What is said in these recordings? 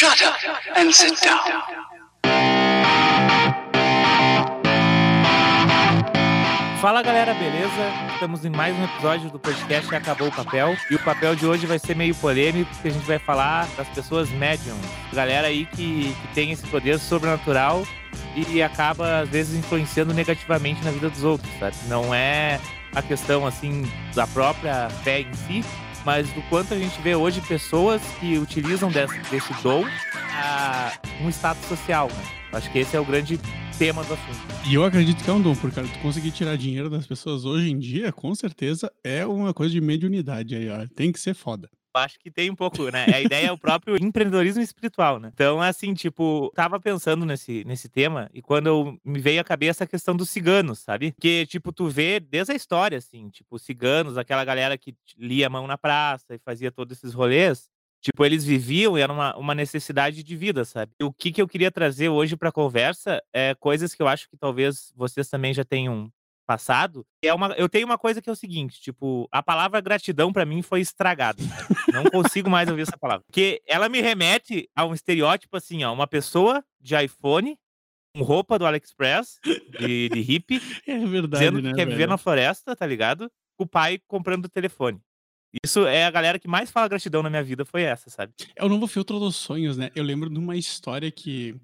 Shut up and sit down. Fala galera, beleza? Estamos em mais um episódio do podcast Acabou o Papel. E o papel de hoje vai ser meio polêmico, porque a gente vai falar das pessoas médium. Galera aí que, que tem esse poder sobrenatural e acaba, às vezes, influenciando negativamente na vida dos outros, sabe? Não é a questão, assim, da própria fé em si, mas do quanto a gente vê hoje pessoas que utilizam desse, desse dom a um status social, né? Acho que esse é o grande tema do assunto. E eu acredito que é um dom, porque cara, tu conseguir tirar dinheiro das pessoas hoje em dia, com certeza é uma coisa de mediunidade aí, ó. Tem que ser foda. Acho que tem um pouco, né? A ideia é o próprio empreendedorismo espiritual, né? Então, assim, tipo, tava pensando nesse, nesse tema e quando eu, me veio à cabeça a questão dos ciganos, sabe? Que, tipo, tu vê desde a história, assim, tipo, ciganos, aquela galera que lia a mão na praça e fazia todos esses rolês. Tipo, eles viviam e era uma, uma necessidade de vida, sabe? E o que, que eu queria trazer hoje pra conversa é coisas que eu acho que talvez vocês também já tenham passado. É uma, eu tenho uma coisa que é o seguinte, tipo, a palavra gratidão pra mim foi estragada. Não consigo mais ouvir essa palavra. Porque ela me remete a um estereótipo assim, ó, uma pessoa de iPhone, com roupa do AliExpress, de, de hippie, É verdade, dizendo né, que quer viver velho? na floresta, tá ligado? O pai comprando o telefone. Isso é a galera que mais fala gratidão na minha vida, foi essa, sabe? É o novo filtro dos sonhos, né? Eu lembro de uma história que.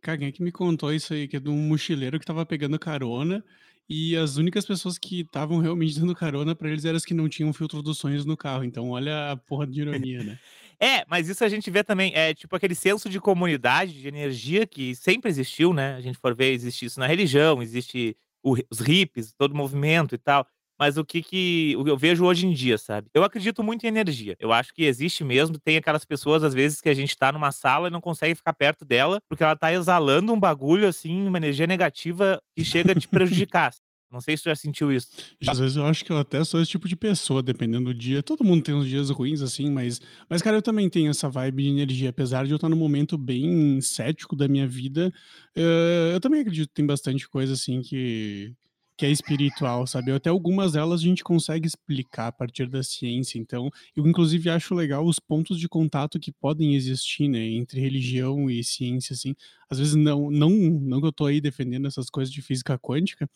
Cara, quem é que me contou isso aí? Que é de um mochileiro que tava pegando carona. E as únicas pessoas que estavam realmente dando carona pra eles eram as que não tinham filtro dos sonhos no carro. Então, olha a porra de ironia, né? É, mas isso a gente vê também, é tipo aquele senso de comunidade, de energia que sempre existiu, né? A gente for ver, existe isso na religião, existe o- os hippies, todo o movimento e tal. Mas o que que eu vejo hoje em dia, sabe? Eu acredito muito em energia. Eu acho que existe mesmo. Tem aquelas pessoas, às vezes, que a gente tá numa sala e não consegue ficar perto dela, porque ela tá exalando um bagulho, assim, uma energia negativa que chega a te prejudicar. Não sei se tu já sentiu isso. Às vezes eu acho que eu até sou esse tipo de pessoa, dependendo do dia. Todo mundo tem uns dias ruins, assim, mas, mas cara, eu também tenho essa vibe de energia. Apesar de eu estar num momento bem cético da minha vida, eh, eu também acredito que tem bastante coisa, assim, que, que é espiritual, sabe? Até algumas delas a gente consegue explicar a partir da ciência. Então, eu inclusive acho legal os pontos de contato que podem existir, né, entre religião e ciência, assim. Às vezes não, não, não que eu tô aí defendendo essas coisas de física quântica,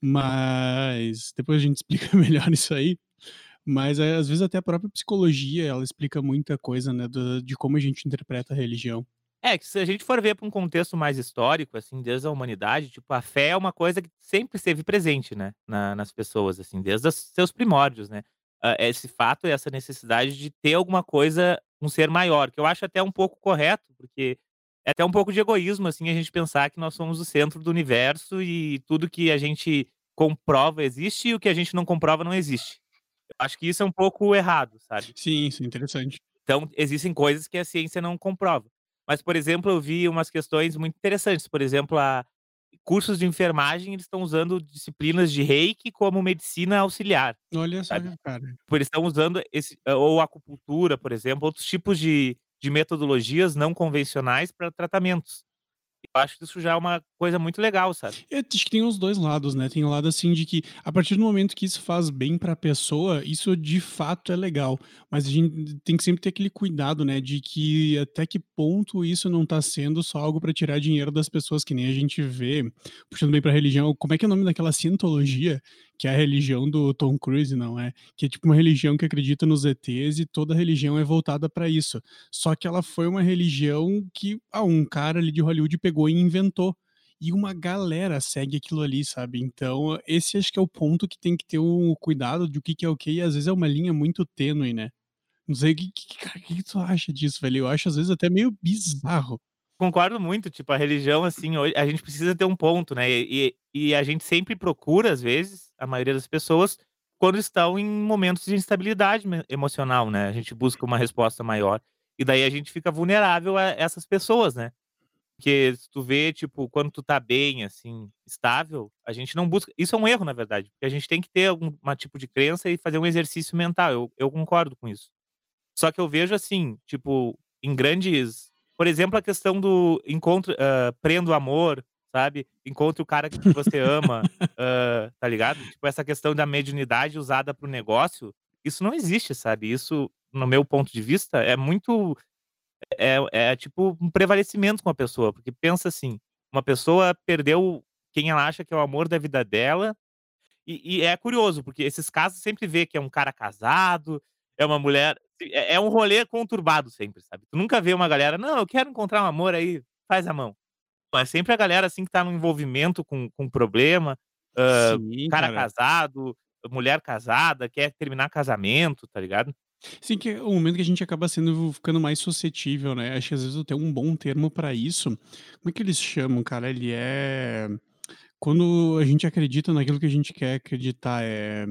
mas depois a gente explica melhor isso aí. Mas, eh, às vezes até a própria psicologia, ela explica muita coisa, né, do de como a gente interpreta a religião. É, que se a gente for ver para um contexto mais histórico, assim, desde a humanidade, tipo, a fé é uma coisa que sempre esteve presente, né, na nas pessoas, assim, desde os seus primórdios, né. Hã, esse fato e essa necessidade de ter alguma coisa, um ser maior, que eu acho até um pouco correto, porque é até um pouco de egoísmo, assim, a gente pensar que nós somos o centro do universo e tudo que a gente comprova existe e o que a gente não comprova não existe. Eu acho que isso é um pouco errado, sabe. Sim, isso é interessante. Então, existem coisas que a ciência não comprova. Mas, por exemplo, eu vi umas questões muito interessantes, por exemplo, a cursos de enfermagem, eles estão usando disciplinas de reiki como medicina auxiliar, Olha só, sabe. cara. Tipo, eles estão usando esse ou acupuntura, por exemplo, outros tipos de de metodologias não convencionais para tratamentos. Eu acho que isso já é uma coisa muito legal, sabe. É, acho que tem os 2 lados, né, tem o lado, assim, de que a partir do momento que isso faz bem pra pessoa, isso de fato é legal, mas a gente tem que sempre ter aquele cuidado, né, de que até que ponto isso não tá sendo só algo pra tirar dinheiro das pessoas, que nem a gente vê, puxando bem pra religião, como é que é o nome daquela cientologia, que é a religião do Tom Cruise, não é? Que é tipo uma religião que acredita nos ETs e toda religião é voltada pra isso. Só que ela foi uma religião que, ah, um cara ali de Hollywood pegou e inventou. E uma galera segue aquilo ali, sabe. Então, esse acho que é o ponto que tem que ter o cuidado de o que que é o quê, e às vezes é uma linha muito tênue, né. Não sei o que que que que tu acha disso, velho? Eu acho às vezes até meio bizarro. Concordo muito, tipo, a religião, assim, a gente precisa ter um ponto, né, e e a gente sempre procura, às vezes, a maioria das pessoas, quando estão em momentos de instabilidade emocional, né, a gente busca uma resposta maior, e daí a gente fica vulnerável a essas pessoas, né. Porque se tu vê, tipo, quando tu tá bem, assim, estável, a gente não busca isso é um erro, na verdade, porque a gente tem que ter algum tipo de crença e fazer um exercício mental, eu eu concordo com isso. Só que eu vejo assim, tipo, em grandes por exemplo, a questão do encontro hã, prenda o amor, sabe, encontre o cara que você ama, hã, tá ligado? Tipo, essa questão da mediunidade usada para o negócio, isso não existe, sabe, isso, no meu ponto de vista, é muito É é tipo um prevalecimento com a pessoa, porque pensa assim, uma pessoa perdeu quem ela acha que é o amor da vida dela, e e é curioso, porque esses casos sempre vê que é um cara casado, é uma mulher é é um rolê conturbado sempre, sabe. Tu nunca vê uma galera: "Não, eu quero encontrar um amor aí, faz a mão". É sempre a galera, assim, que tá num envolvimento com com problema, hã, Sim, cara cara. casado, mulher casada, quer terminar casamento, tá ligado? Sim, que é o momento que a gente acaba sendo ficando mais suscetível, né, acho que às vezes eu tenho um bom termo pra isso, como é que eles chamam, cara? Ele é quando a gente acredita naquilo que a gente quer acreditar, é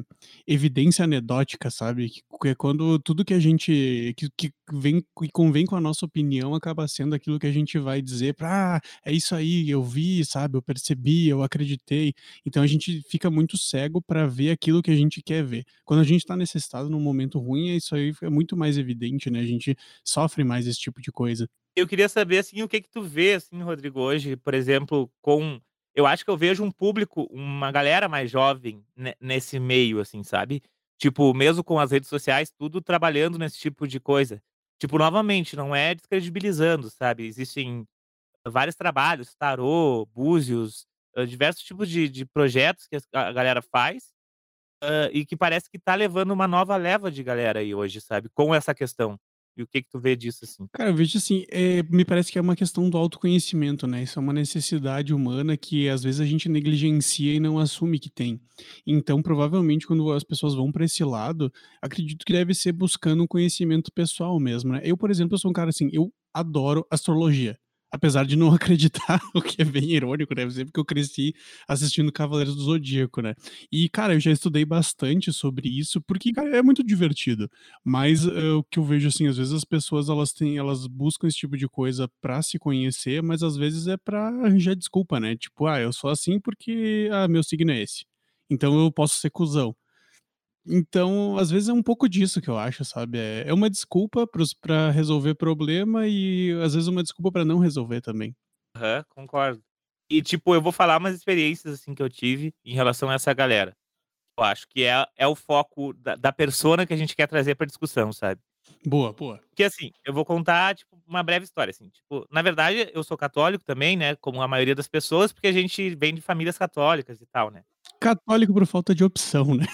evidência anedótica, sabe? Que é quando tudo que a gente que que vem que convém com a nossa opinião acaba sendo aquilo que a gente vai dizer pra: "Ah, é isso aí, eu vi, sabe, eu percebi, eu acreditei". Então a gente fica muito cego pra ver aquilo que a gente quer ver. Quando a gente tá nesse estado num momento ruim, é isso aí é muito mais evidente, né, a gente sofre mais esse tipo de coisa. Eu queria saber, assim, o que que tu vê, assim, Rodrigo, hoje, por exemplo, com eu acho que eu vejo um público, uma galera mais jovem ne nesse meio, assim, sabe. Tipo, mesmo com as redes sociais, tudo trabalhando nesse tipo de coisa. Tipo, novamente, não é descredibilizando, sabe, existem vários trabalhos, tarô, búzios, hã, diversos tipos de de projetos que a galera faz, hã, e que parece que tá levando uma nova leva de galera aí hoje, sabe, com essa questão. E o que que tu vê disso, assim? Cara, eu vejo assim, eh, me parece que é uma questão do autoconhecimento, né, isso é uma necessidade humana que às vezes a gente negligencia e não assume que tem. Então, provavelmente, quando as pessoas vão pra esse lado, acredito que deve ser buscando um conhecimento pessoal mesmo, né. Eu, por exemplo, sou um cara assim, eu adoro astrologia, apesar de não acreditar, o que é bem irônico, deve ser porque eu cresci assistindo Cavaleiros do Zodíaco, né. E, cara, eu já estudei bastante sobre isso, porque, cara, é muito divertido. Mas, hã, o que eu vejo, assim, às vezes as pessoas elas têm elas buscam esse tipo de coisa pra se conhecer, mas às vezes é pra arranjar desculpa, né, tipo: "Ah, eu sou assim porque, ah, meu signo é esse, então eu posso ser cuzão". Então, às vezes é um pouco disso que eu acho, sabe, é é uma desculpa para resolver problema e, às vezes, uma desculpa pra não resolver também. Aham, concordo. E, tipo, eu vou falar umas experiências, assim, que eu tive em relação a essa galera. Eu acho que é é o foco da da persona que a gente quer trazer pra discussão, sabe. Boa, boa. Que assim, eu vou contar, tipo, uma breve história, assim, tipo, na verdade eu sou católico também, né, como a maioria das pessoas, porque a gente vem de famílias católicas e tal, né. Católico por falta de opção, né.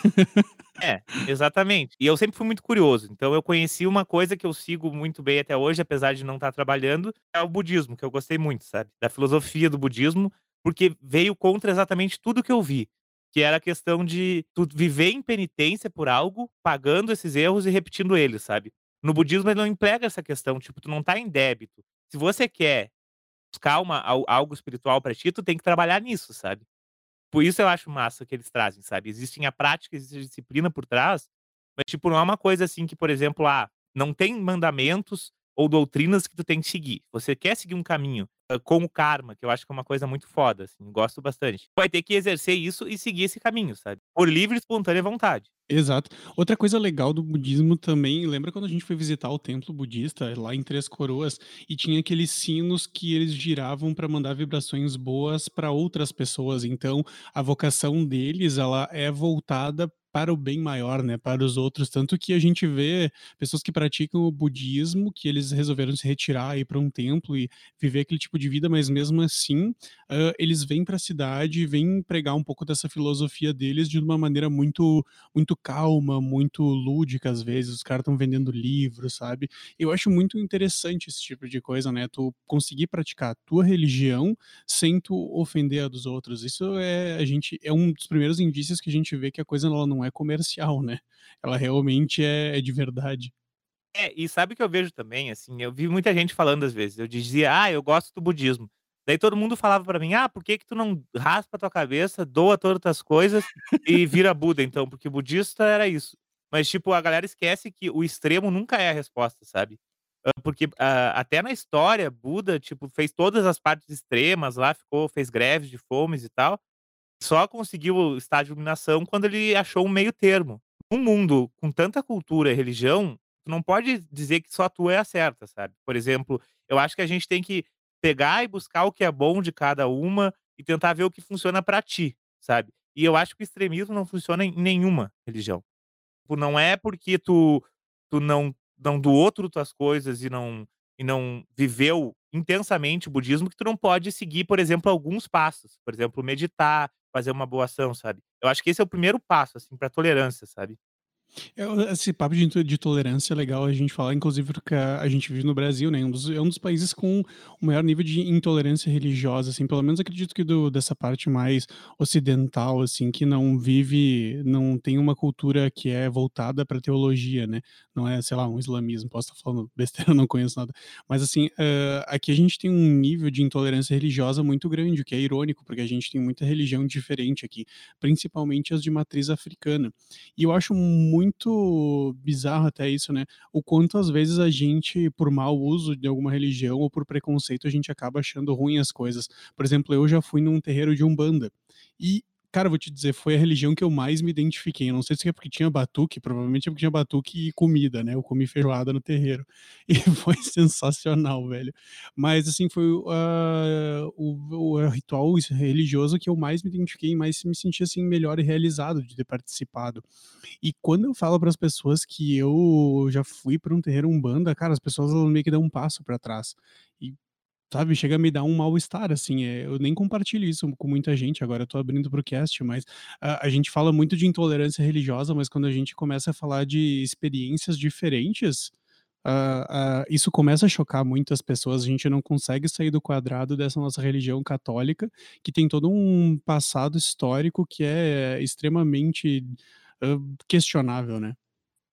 É, exatamente. E eu sempre fui muito curioso, então eu conheci uma coisa que eu sigo muito bem até hoje, apesar de não estar trabalhando, é o budismo, que eu gostei muito, sabe, da filosofia do budismo, porque veio contra exatamente tudo que eu vi, que era a questão de tu viver em penitência por algo, pagando esses erros e repetindo eles, sabe. No budismo ele não emprega essa questão, tipo, tu não tá em débito. Se você quer buscar uma al algo espiritual pra ti, tu tem que trabalhar nisso, sabe. Por isso eu acho massa que eles trazem, sabe. Existem a prática, existe a disciplina por trás, mas, tipo, não é uma coisa assim que, por exemplo, ah, não tem mandamentos ou doutrinas que tu tem que seguir. Você quer seguir um caminho, com o karma, que eu acho que é uma coisa muito foda, assim, gosto bastante. Vai ter que exercer isso e seguir esse caminho, sabe, por livre e espontânea vontade. Exato. Outra coisa legal do budismo também, lembra quando a gente foi visitar o templo budista lá em Três Coroas, e tinha aqueles sinos que eles giravam pra mandar vibrações boas pra outras pessoas, então a vocação deles, ela é voltada para o bem maior, né, para os outros, tanto que a gente vê pessoas que praticam o budismo, que eles resolveram se retirar, ir pra um templo e viver aquele tipo de vida, mas mesmo assim, hã, eles vêm pra cidade e vêm pregar um pouco dessa filosofia deles de uma maneira muito muito calma, muito lúdica, às vezes, os cara estão vendendo livros, sabe. Eu acho muito interessante esse tipo de coisa, né, tu conseguir praticar a tua religião sem tu ofender a dos outros, isso é a gente é um dos primeiros indícios que a gente vê que a coisa ela não é comercial, né, ela realmente é é de verdade. É, e sabe o que eu vejo também, assim, eu vi muita gente falando às vezes, eu dizia: "Ah, eu gosto do budismo", daí todo mundo falava pra mim: "Ah, por que que tu não raspa a tua cabeça, doa todas tuas coisas e vira Buda então, porque budista era isso". Mas, tipo, a galera esquece que o extremo nunca é a resposta, sabe. Hã, porque, ah, até na história, Buda, tipo, fez todas as partes extremas lá, ficou fez greves de fomes e tal, só conseguiu o de iluminação quando ele achou um meio termo. Um mundo com tanta cultura e religião, tu não pode dizer que só a tua é a certa, sabe. Por exemplo, eu acho que a gente tem que pegar e buscar o que é bom de cada uma e tentar ver o que funciona pra ti, sabe. E eu acho que o extremismo não funciona em nenhuma religião. Tipo, não é porque tu tu não não doou tudo tuas coisas e não e não viveu intensamente o budismo que tu não pode seguir, por exemplo, alguns passos. Por exemplo, meditar, fazer uma boa ação, sabe. Eu acho que esse é o primeiro passo, assim, pra tolerância, sabe. É esse papo de de tolerância é legal a gente falar, inclusive porque a gente vive no Brasil, né, um dos é um dos países com o maior nível de intolerância religiosa, assim, pelo menos acredito que do dessa parte mais ocidental, assim, que não vive não tem uma cultura que é voltada pra teologia, né, não é, sei lá, um islamismo, posso estar falando besteira, não conheço nada. Mas assim, hã, aqui a gente tem um nível de intolerância religiosa muito grande, o que é irônico, porque a gente tem muita religião diferente aqui, principalmente as de matriz africana. E eu acho muito bizarro até isso, né, o quanto às vezes a gente, por mau uso de alguma religião ou por preconceito, a gente acaba achando ruim as coisas. Por exemplo, eu já fui num terreiro de umbanda, e, cara, vou te dizer, foi a religião que eu mais me identifiquei, não sei se é porque tinha batuque, provavelmente é porque tinha batuque e comida, né, eu comi feijoada no terreiro, e foi sensacional, velho. Mas assim, foi ah, o o ritual religioso que eu mais me identifiquei mais me senti, assim, melhor e realizado de ter participado. E quando eu falo para as pessoas que eu já fui pra um terreiro umbanda, cara, as pessoas meio que dão um passo pra trás. E, sabe, chega a me dar um mal-estar, assim, eh, eu nem compartilho isso com muita gente, agora eu tô abrindo para o cast, mas a a gente fala muito de intolerância religiosa, mas quando a gente começa a falar de experiências diferentes, isso começa a chocar muitas pessoas, a gente não consegue sair do quadrado dessa nossa religião católica, que tem todo um passado histórico que é extremamente, hã, questionável, né.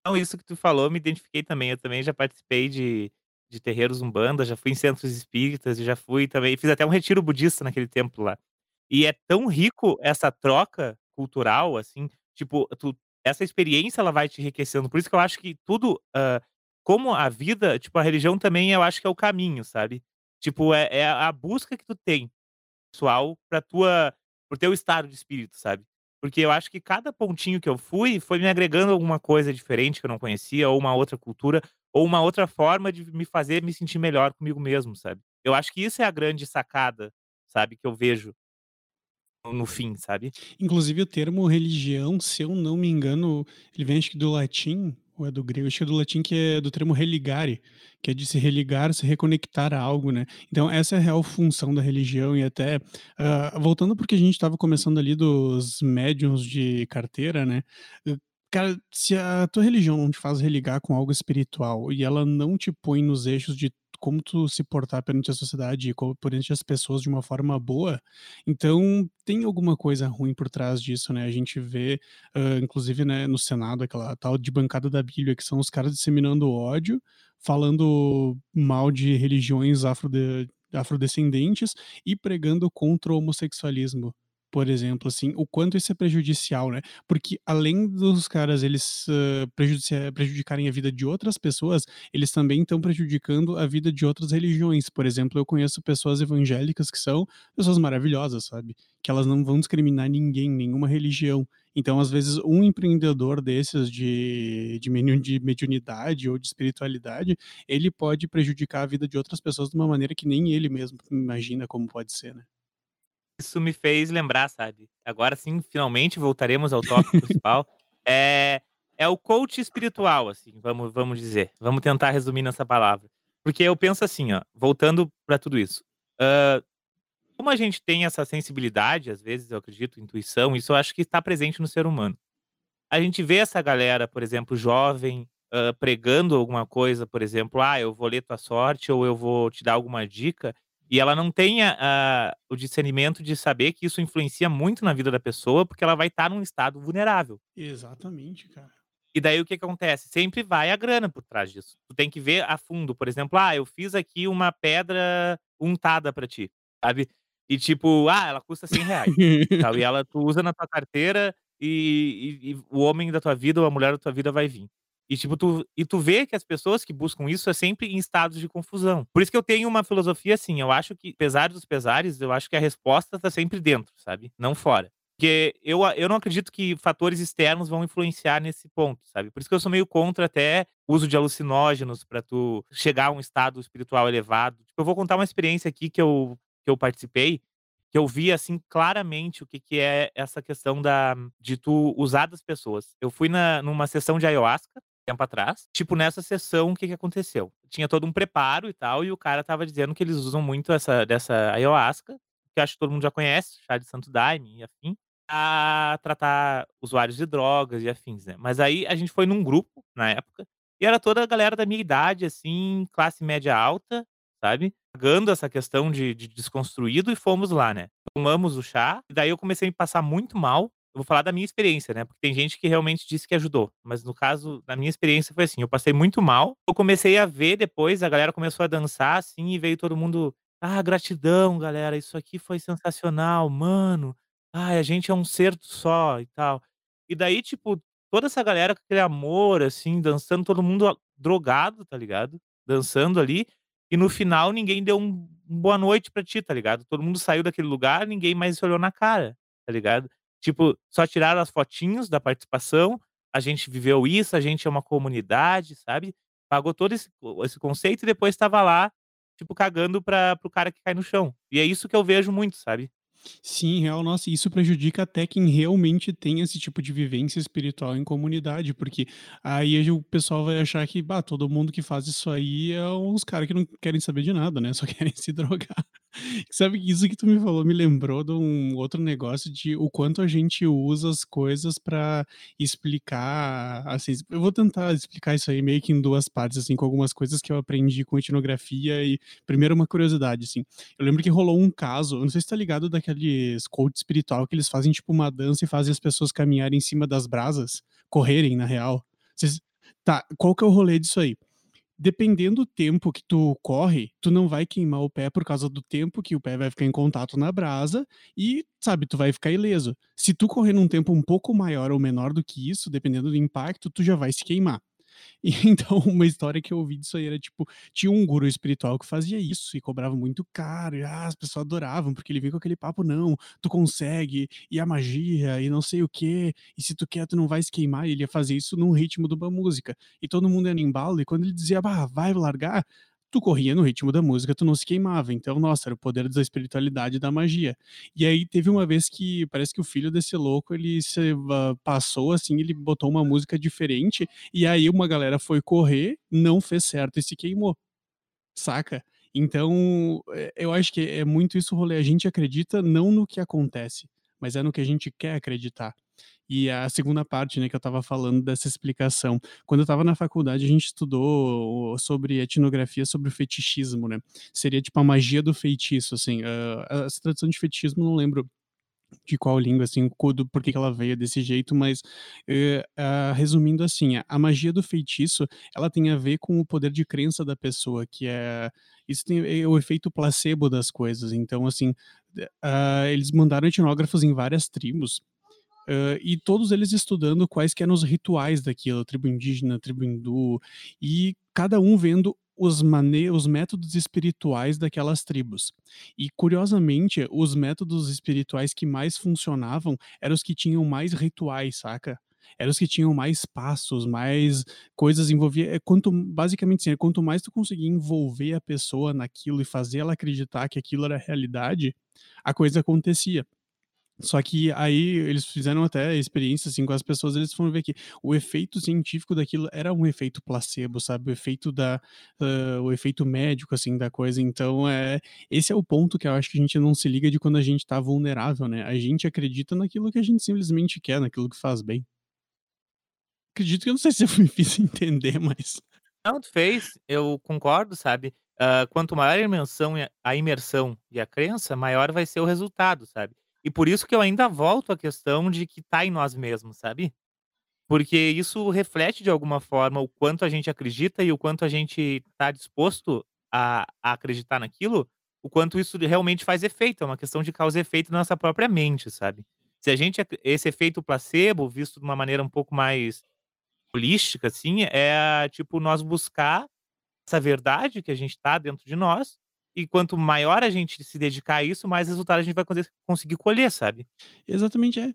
Não, isso que tu falou, me identifiquei também, eu também já participei de de terreiros umbanda, já fui em centros espíritas já fui também fiz até um retiro budista naquele templo lá. E é tão rico essa troca cultural, assim, tipo, tu essa experiência ela vai te enriquecendo, por isso que eu acho que tudo, hã, como a vida tipo, a religião também eu acho que é o caminho, sabe. Tipo, é é a busca que tu tem, pessoal, pra tua para o teu estado de espírito, sabe. Porque eu acho que cada pontinho que eu fui, foi me agregando alguma coisa diferente que eu não conhecia, ou uma outra cultura, ou uma outra forma de me fazer me sentir melhor comigo mesmo, sabe. Eu acho que isso é a grande sacada, sabe, que eu vejo no fim, sabe. Inclusive o termo religião, se eu não me engano, ele vem acho que do latim, ou é do grego, acho que é do latim que é do termo religare, que é de se religar, se reconectar a algo, né. Então essa é a real função da religião e até, hã, voltando para o que a gente estava começando ali dos médiuns de carteira, né, cara, se a tua religião não te faz religar com algo espiritual e ela não te põe nos eixos de como tu se portar perante a sociedade e perante as pessoas de uma forma boa, então tem alguma coisa ruim por trás disso, né. A gente vê, hã, inclusive, né, no senado aquela tal de bancada da bíblia, que são os caras disseminando ódio, falando mal de religiões afrode afrodescendentes e pregando contra o homossexualismo, por exemplo, assim, o quanto isso é prejudicial, né. Porque além dos caras eles, prejudicia prejudicarem a vida de outras pessoas, eles também estão prejudicando a vida de outras religiões. Por exemplo, eu conheço pessoas evangélicas que são pessoas maravilhosas, sabe, que elas não vão discriminar ninguém, nenhuma religião. Então, às vezes, um empreendedor desses de de de mediunidade ou de espiritualidade, ele pode prejudicar a vida de outras pessoas de uma maneira que nem ele mesmo imagina como pode ser, né. Isso me fez lembrar, sabe, agora sim, finalmente voltaremos ao tópico principal, eh, é o coach espiritual, assim, vamos vamos dizer, vamos tentar resumir nessa palavra. Porque eu penso assim, ó, voltando pra tudo isso, hã, como a gente tem essa sensibilidade, às vezes, eu acredito, intuição, isso eu acho que está presente no ser humano. A gente vê essa galera, por exemplo, jovem, hã, pregando alguma coisa, por exemplo: "Ah, eu vou ler tua sorte ou eu vou te dar alguma dica", e ela não tem a a o discernimento de saber que isso influencia muito na vida da pessoa, porque ela vai estar num estado vulnerável. Exatamente, cara. E daí o que acontece? Sempre vai a grana por trás disso. Tu tem que ver a fundo, por exemplo: "Ah, eu fiz aqui uma pedra untada pra ti", sabe. E tipo, ah, ela custa R$100, tal, e ela tu usa na tua carteira e e e o homem da tua vida ou a mulher da tua vida vai vim. E tipo, tu e tu vê que as pessoas que buscam isso é sempre em estados de confusão. Por isso que eu tenho uma filosofia assim, eu acho que, apesar dos pesares, eu acho que a resposta tá sempre dentro, sabe, não fora. Porque eu eu não acredito que fatores externos vão influenciar nesse ponto, sabe. Por isso que eu sou meio contra até uso de alucinógenos pra tu chegar a um estado espiritual elevado. Tipo, eu vou contar uma experiência aqui que eu que eu participei, que eu vi, assim, claramente o que que é essa questão da de tu usar das pessoas. Eu fui na numa sessão de ayahuasca tempo atrás. Tipo, nessa sessão, o que que aconteceu? Tinha todo um preparo e tal, e o cara estava dizendo que eles usam muito essa dessa ayahuasca, que acho que todo mundo já conhece, chá de santo daime e afim, a tratar usuários de drogas e afins, né. Mas aí a gente foi num grupo, na época, e era toda a galera da minha idade, assim, classe média alta, sabe, pegando essa questão de de desconstruído e fomos lá, né. Tomamos o chá, e daí eu comecei a me passar muito mal. Eu vou falar da minha experiência, né, porque tem gente que realmente disse que ajudou, mas no caso, da minha experiência foi assim, eu passei muito mal, eu comecei a ver depois, a galera começou a dançar, assim, e veio todo mundo: "Ah, gratidão galera, isso aqui foi sensacional, mano. Ai, a gente é um ser só e tal". E daí, tipo, toda essa galera com aquele amor, assim, dançando, todo mundo drogado, tá ligado, dançando ali, e no final ninguém deu um boa noite pra ti, tá ligado. Todo mundo saiu daquele lugar, ninguém mais se olhou na cara, tá ligado. Tipo, só tiraram as fotinhos da participação, a gente viveu isso, a gente é uma comunidade, sabe. Pagou todo esse esse conceito e depois estava lá, tipo, cagando para o cara que cai no chão. E é isso que eu vejo muito, sabe. Sim, real. Nossa, isso prejudica até quem realmente tem esse tipo de vivência espiritual em comunidade, porque aí o pessoal vai achar que, bah, todo mundo que faz isso aí é uns cara que não querem saber de nada, né, só querem se drogar. Sabe isso que tu me falou me lembrou de um outro negócio de o quanto a gente usa as coisas pra explicar, assim, eu vou tentar explicar isso aí meio que em 2 partes, assim, com algumas coisas que eu aprendi com etnografia e primeiro uma curiosidade, assim, eu lembro que rolou um caso, não sei se tá ligado daqueles coach espiritual que eles fazem tipo uma dança e fazem as pessoas caminharem em cima das brasas, correrem na real. Vocês tá, qual que é o rolê disso aí? Dependendo do tempo que tu corre, tu não vai queimar o pé por causa do tempo que o pé vai ficar em contato na brasa e, sabe, tu vai ficar ileso. Se tu correr num tempo um pouco maior ou menor do que isso, dependendo do impacto, tu já vai se queimar. E então uma história que eu ouvi disso aí era tipo, tinha um guru espiritual que fazia isso e cobrava muito caro, e, ah, as pessoas adoravam, porque ele vinha com aquele papo: "Não, tu consegue, e a magia, e não sei o quê, e se tu quer tu não vai se queimar", e ele ia fazer isso num ritmo de uma música. E todo mundo ia no embalo, e quando ele dizia: "Bah, vai largar", tu corria no ritmo da música, tu não se queimava. Então, nossa, era o poder da espiritualidade e da magia. E aí teve uma vez que parece que o filho desse louco, ele se va passou, assim, ele botou uma música diferente, e aí uma galera foi correr, não fez certo e se queimou, saca. Então, eh, eu acho que é muito isso o rolê, a gente acredita não no que acontece, mas é no que a gente quer acreditar. E a segunda parte, né, que eu estava falando dessa explicação, quando eu estava na faculdade a gente estudou sobre etnografia sobre o fetichismo, né, seria tipo a magia do feitiço, assim, hã, essa tradução de fetichismo não lembro de qual língua, assim, quando por que ela veio desse jeito, mas, eh, ah, resumindo assim, a magia do feitiço, ela tem a ver com o poder de crença da pessoa, que é isso tem é o efeito placebo das coisas. Então, assim, ah, eles mandaram etnógrafos em várias tribos, hã, e todos eles estudando quais que eram os rituais daquilo, tribo indígena, tribo hindu, e cada um vendo os mane os métodos espirituais daquelas tribos. E curiosamente, os métodos espirituais que mais funcionavam eram os que tinham mais rituais, saca. Eram os que tinham mais passos, mais coisas envolvia eh, quanto basicamente assim, quanto mais tu conseguia envolver a pessoa naquilo e fazer ela acreditar que aquilo era realidade, a coisa acontecia. Só que aí eles fizeram até experiência, assim, com as pessoas, eles foram ver que o efeito científico daquilo era um efeito placebo, sabe, o efeito da hã, o efeito médico, assim, da coisa. Então, eh, esse é o ponto que eu acho que a gente não se liga de quando a gente tá vulnerável, né, a gente acredita naquilo que a gente simplesmente quer, naquilo que faz bem. Acredito que eu não sei se eu me fiz entender, mas Não, tu fez, eu concordo, sabe. Hã, quanto maior a imersão a imersão e a crença, maior vai ser o resultado, sabe. E por isso que eu ainda volto à questão de que tá em nós mesmos, sabe. Porque isso reflete de alguma forma o quanto a gente acredita e o quanto a gente tá disposto a a acreditar naquilo, o quanto isso realmente faz efeito, é uma questão de causa e efeito na nossa própria mente, sabe. Se a gente esse efeito placebo visto de uma maneira um pouco mais holística, assim, é, tipo, nós buscar essa verdade que a gente tá dentro de nós, e quanto maior a gente se dedicar a isso, mais resultado a gente vai conseguir colher, sabe. Exatamente, é.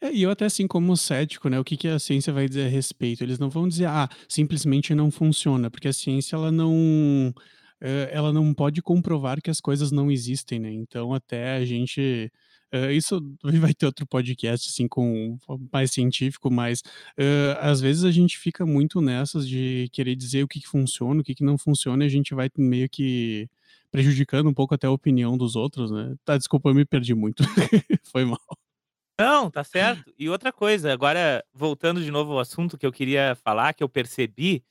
É, e eu até assim como cético, né, o que que a ciência vai dizer a respeito? Eles não vão dizer: "Ah, simplesmente não funciona", porque a ciência ela não, eh, ela não pode comprovar que as coisas não existem, né, então até a gente, Hã, isso vai ter outro podcast, assim, com mais científico, mas, hã, às vezes a gente fica muito nessas de querer dizer o que que funciona, o que que não funciona, e a gente vai meio que prejudicando um pouco até a opinião dos outros, né. Tá, desculpa, eu me perdi muito. Foi mal. Não, tá certo. E outra coisa, agora voltando de novo ao assunto que eu queria falar, que eu percebi,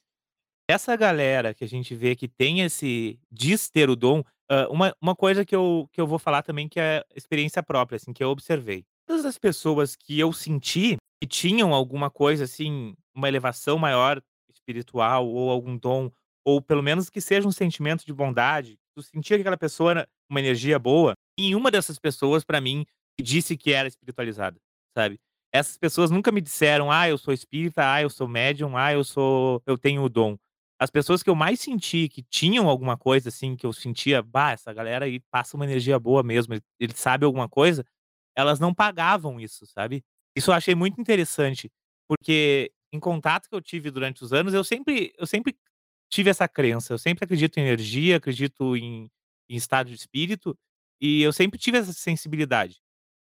essa galera que a gente vê que tem esse diz ter o dom, uma uma coisa que eu que eu vou falar também que é experiência própria, assim, que eu observei. Todas as pessoas que eu senti que tinham alguma coisa, assim, uma elevação maior espiritual ou algum dom, ou pelo menos que seja um sentimento de bondade, tu sentia que aquela pessoa era uma energia boa, nenhuma dessas pessoas pra mim disse que era espiritualizada, sabe. Essas pessoas nunca me disseram: "Ah, eu sou espírita. Ah, eu sou médium. Ah, eu sou eu tenho o dom". As pessoas que eu mais senti que tinham alguma coisa, assim, que eu sentia: "Bah, essa galera aí passa uma energia boa mesmo, ele sabe alguma coisa", elas não pagavam isso, sabe. Isso eu achei muito interessante, porque em contato que eu tive durante os anos, eu sempre eu sempre tive essa crença, eu sempre acredito em energia, acredito em em estado de espírito, e eu sempre tive essa sensibilidade.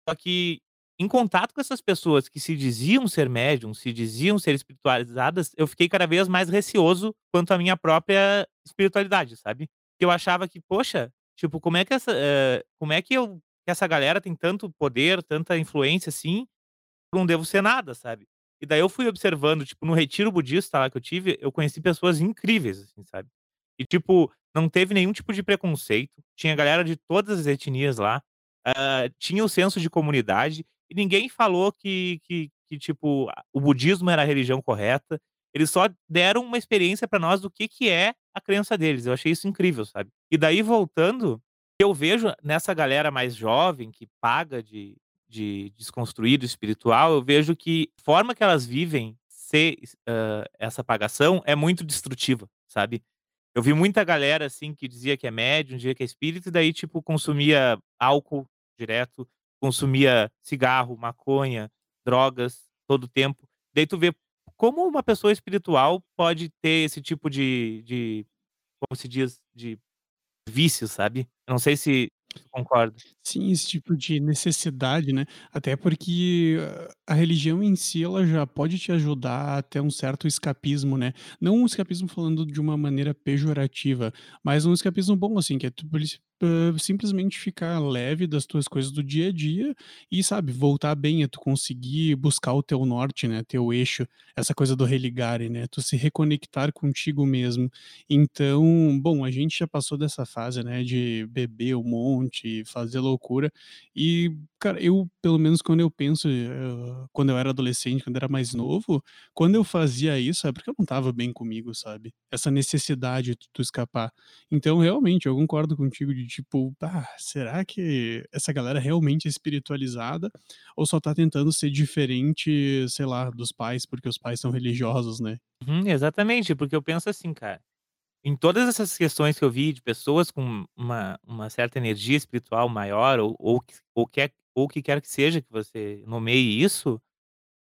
Só que, em contato com essas pessoas que se diziam ser médiums, se diziam ser espiritualizadas, eu fiquei cada vez mais receoso quanto à minha própria espiritualidade, sabe. Que eu achava que: "Poxa, tipo, como é que essa eh, como é que eu que essa galera tem tanto poder, tanta influência assim, não devo ser nada", sabe. E daí eu fui observando, tipo, no retiro budista lá que eu tive, eu conheci pessoas incríveis, assim, sabe. E, tipo, não teve nenhum tipo de preconceito, tinha galera de todas as etnias lá, hã, tinha o senso de comunidade, ninguém falou que que que, tipo, o budismo era a religião correta, eles só deram uma experiência pra nós do que que é a crença deles, eu achei isso incrível, sabe. E daí voltando, eu vejo nessa galera mais jovem que paga de de desconstruído espiritual, eu vejo que a forma que elas vivem ser hã, essa pagação é muito destrutiva, sabe. Eu vi muita galera, assim, que dizia que é médium, dizia que é espírita e daí, tipo, consumia álcool direto, consumia cigarro, maconha, drogas, todo o tempo. Daí tu vê como uma pessoa espiritual pode ter esse tipo de de como se diz? De vício, sabe. Eu não sei se tu concorda. Sim, esse tipo de necessidade, né, até porque a religião em si, ela já pode te ajudar a ter um certo escapismo, né, não um escapismo falando de uma maneira pejorativa, mas um escapismo bom, assim, que é tu simplesmente ficar leve das tuas coisas do dia a dia e, sabe, voltar bem, é tu conseguir buscar o teu norte, né, teu eixo, essa coisa do religare, né, tu se reconectar contigo mesmo. Então, bom, a gente já passou dessa fase, né, de beber um monte, fazer loucura, e, cara, eu, pelo menos quando eu penso, quando eu era adolescente, quando era mais novo, quando eu fazia isso é porque eu não estava bem comigo, sabe. Essa necessidade de tu escapar. Então, realmente, eu concordo contigo de tipo: "Ah, será que essa galera realmente é espiritualizada ou só tá tentando ser diferente, sei lá, dos pais, porque os pais são religiosos", né. Uhum, exatamente, porque eu penso assim, cara, em todas essas questões que eu vi de pessoas com uma uma certa energia espiritual maior ou ou que ou quer ou que quer que seja que você nomeie isso,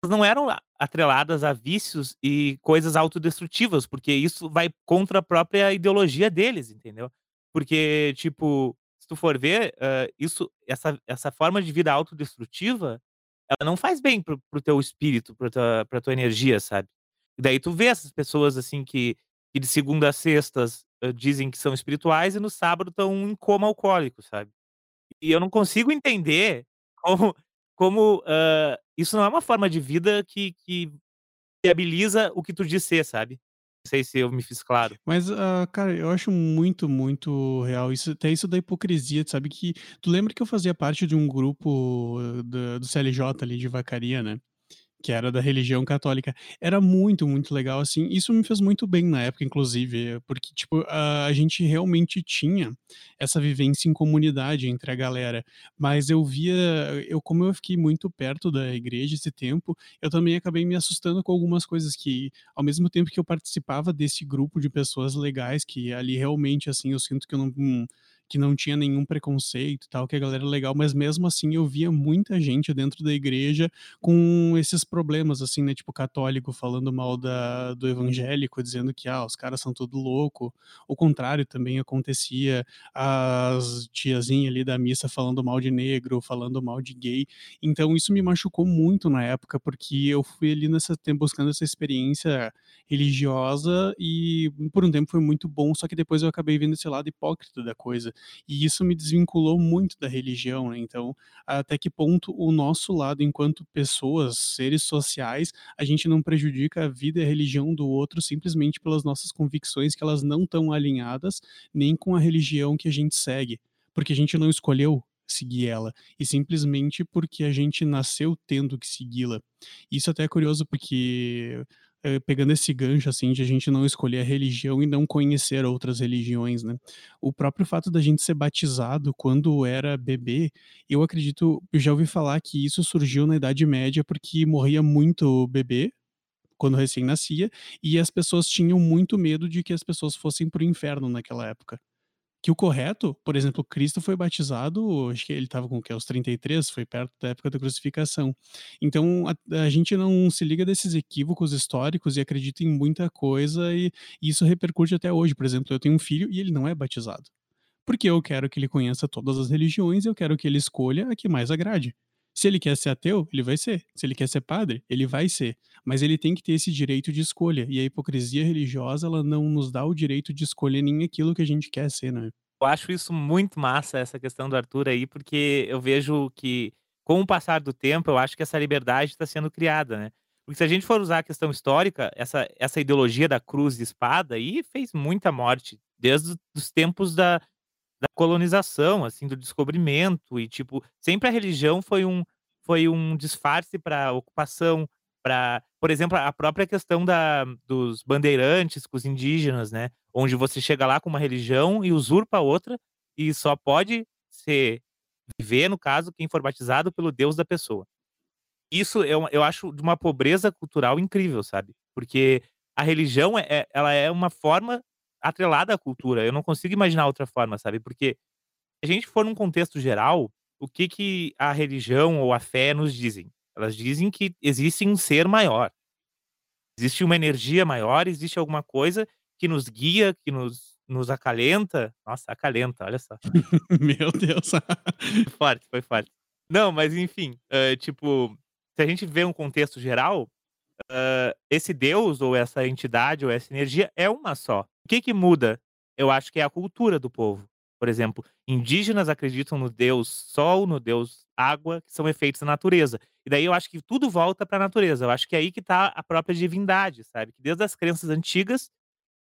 não eram atreladas a vícios e coisas autodestrutivas, porque isso vai contra a própria ideologia deles, entendeu. Porque, tipo, se tu for ver, hã, isso essa essa forma de vida autodestrutiva, ela não faz bem para o para o teu espírito, pra tua pra tua energia, sabe. E daí tu vê essas pessoas, assim, que que de segunda a sextas, hã, dizem que são espirituais e no sábado estão em coma alcoólico, sabe. E eu não consigo entender como como, hã, isso não é uma forma de vida que que viabiliza o que tu diz ser, sabe. Sei se eu me fiz claro. Mas, ah, cara, eu acho muito, muito real isso, até isso da hipocrisia, sabe que tu lembra que eu fazia parte de um grupo da do CLJ ali de Vacaria, né, que era da religião católica. Era muito, muito legal, assim, isso me fez muito bem na época, inclusive, porque, tipo, a gente realmente tinha essa vivência em comunidade entre a galera, mas eu via eu como eu fiquei muito perto da igreja esse tempo, eu também acabei me assustando com algumas coisas que, ao mesmo tempo que eu participava desse grupo de pessoas legais que ali realmente, assim, eu sinto que eu não que não tinha nenhum preconceito e tal, que a galera era legal, mas mesmo assim eu via muita gente dentro da igreja com esses problemas, assim, né, tipo católico falando mal da do evangélico, dizendo que: "Ah, os caras são tudo louco". O contrário também acontecia, as tiazinha ali da missa falando mal de negro, falando mal de gay. Então isso me machucou muito na época, porque eu fui ali nessa tempo buscando essa experiência religiosa e por um tempo foi muito bom, só que depois eu acabei vendo esse lado hipócrita da coisa. E isso me desvinculou muito da religião, né, então, até que ponto o nosso lado enquanto pessoas, seres sociais, a gente não prejudica a vida e a religião do outro simplesmente pelas nossas convicções que elas não estão alinhadas nem com a religião que a gente segue, porque a gente não escolheu seguir ela, e simplesmente porque a gente nasceu tendo que segui-la. Isso até é curioso porque, pegando esse gancho, assim, de a gente não escolher a religião e não conhecer outras religiões, né, o próprio fato da gente ser batizado quando era bebê, eu acredito eu já ouvi falar que isso surgiu na Idade Média, porque morria muito bebê, quando recém-nascia, e as pessoas tinham muito medo de que as pessoas fossem para o inferno naquela época. Que o correto, por exemplo, Cristo foi batizado, acho que ele estava com o? Aos 33, foi perto da época da crucificação. Então a a gente não se liga desses equívocos históricos e acredita em muita coisa e e isso repercute até hoje. Por exemplo, eu tenho um filho e ele não é batizado. Porque eu quero que ele conheça todas as religiões e eu quero que ele escolha a que mais agrade. Se ele quer ser ateu, ele vai ser. Se ele quer ser padre, ele vai ser. Mas ele tem que ter esse direito de escolha. E a hipocrisia religiosa, ela não nos dá o direito de escolher nem aquilo que a gente quer ser, né? Eu acho isso muito massa, essa questão do Arthur aí, porque eu vejo que, com o passar do tempo, eu acho que essa liberdade está sendo criada, né. Porque se a gente for usar a questão histórica, essa essa ideologia da cruz e espada aí fez muita morte, desde os tempos da da colonização, assim, do descobrimento e, tipo, sempre a religião foi um foi um disfarce para ocupação, para por exemplo, a própria questão da dos bandeirantes com os indígenas, né, onde você chega lá com uma religião e usurpa outra, e só pode ser viver, no caso, quem for batizado pelo Deus da pessoa. Isso eu eu acho de uma pobreza cultural incrível, sabe, porque a religião é é ela é uma forma atrelada à cultura, eu não consigo imaginar outra forma, sabe, porque se a gente for num contexto geral, o que que a religião ou a fé nos dizem? Elas dizem que existe um ser maior. Existe uma energia maior, existe alguma coisa que nos guia, que nos nos acalenta. Nossa, acalenta, olha só. Meu Deus. Forte, foi forte. Não, mas enfim, hã, tipo, se a gente vê um contexto geral, hã, esse Deus ou essa entidade ou essa energia é uma só. O que que muda? Eu acho que é a cultura do povo. Por exemplo, indígenas acreditam no Deus Sol, no Deus Água, que são efeitos da natureza. E daí eu acho que tudo volta para a natureza. Eu acho que é aí que está a própria divindade, sabe, que desde as crenças antigas,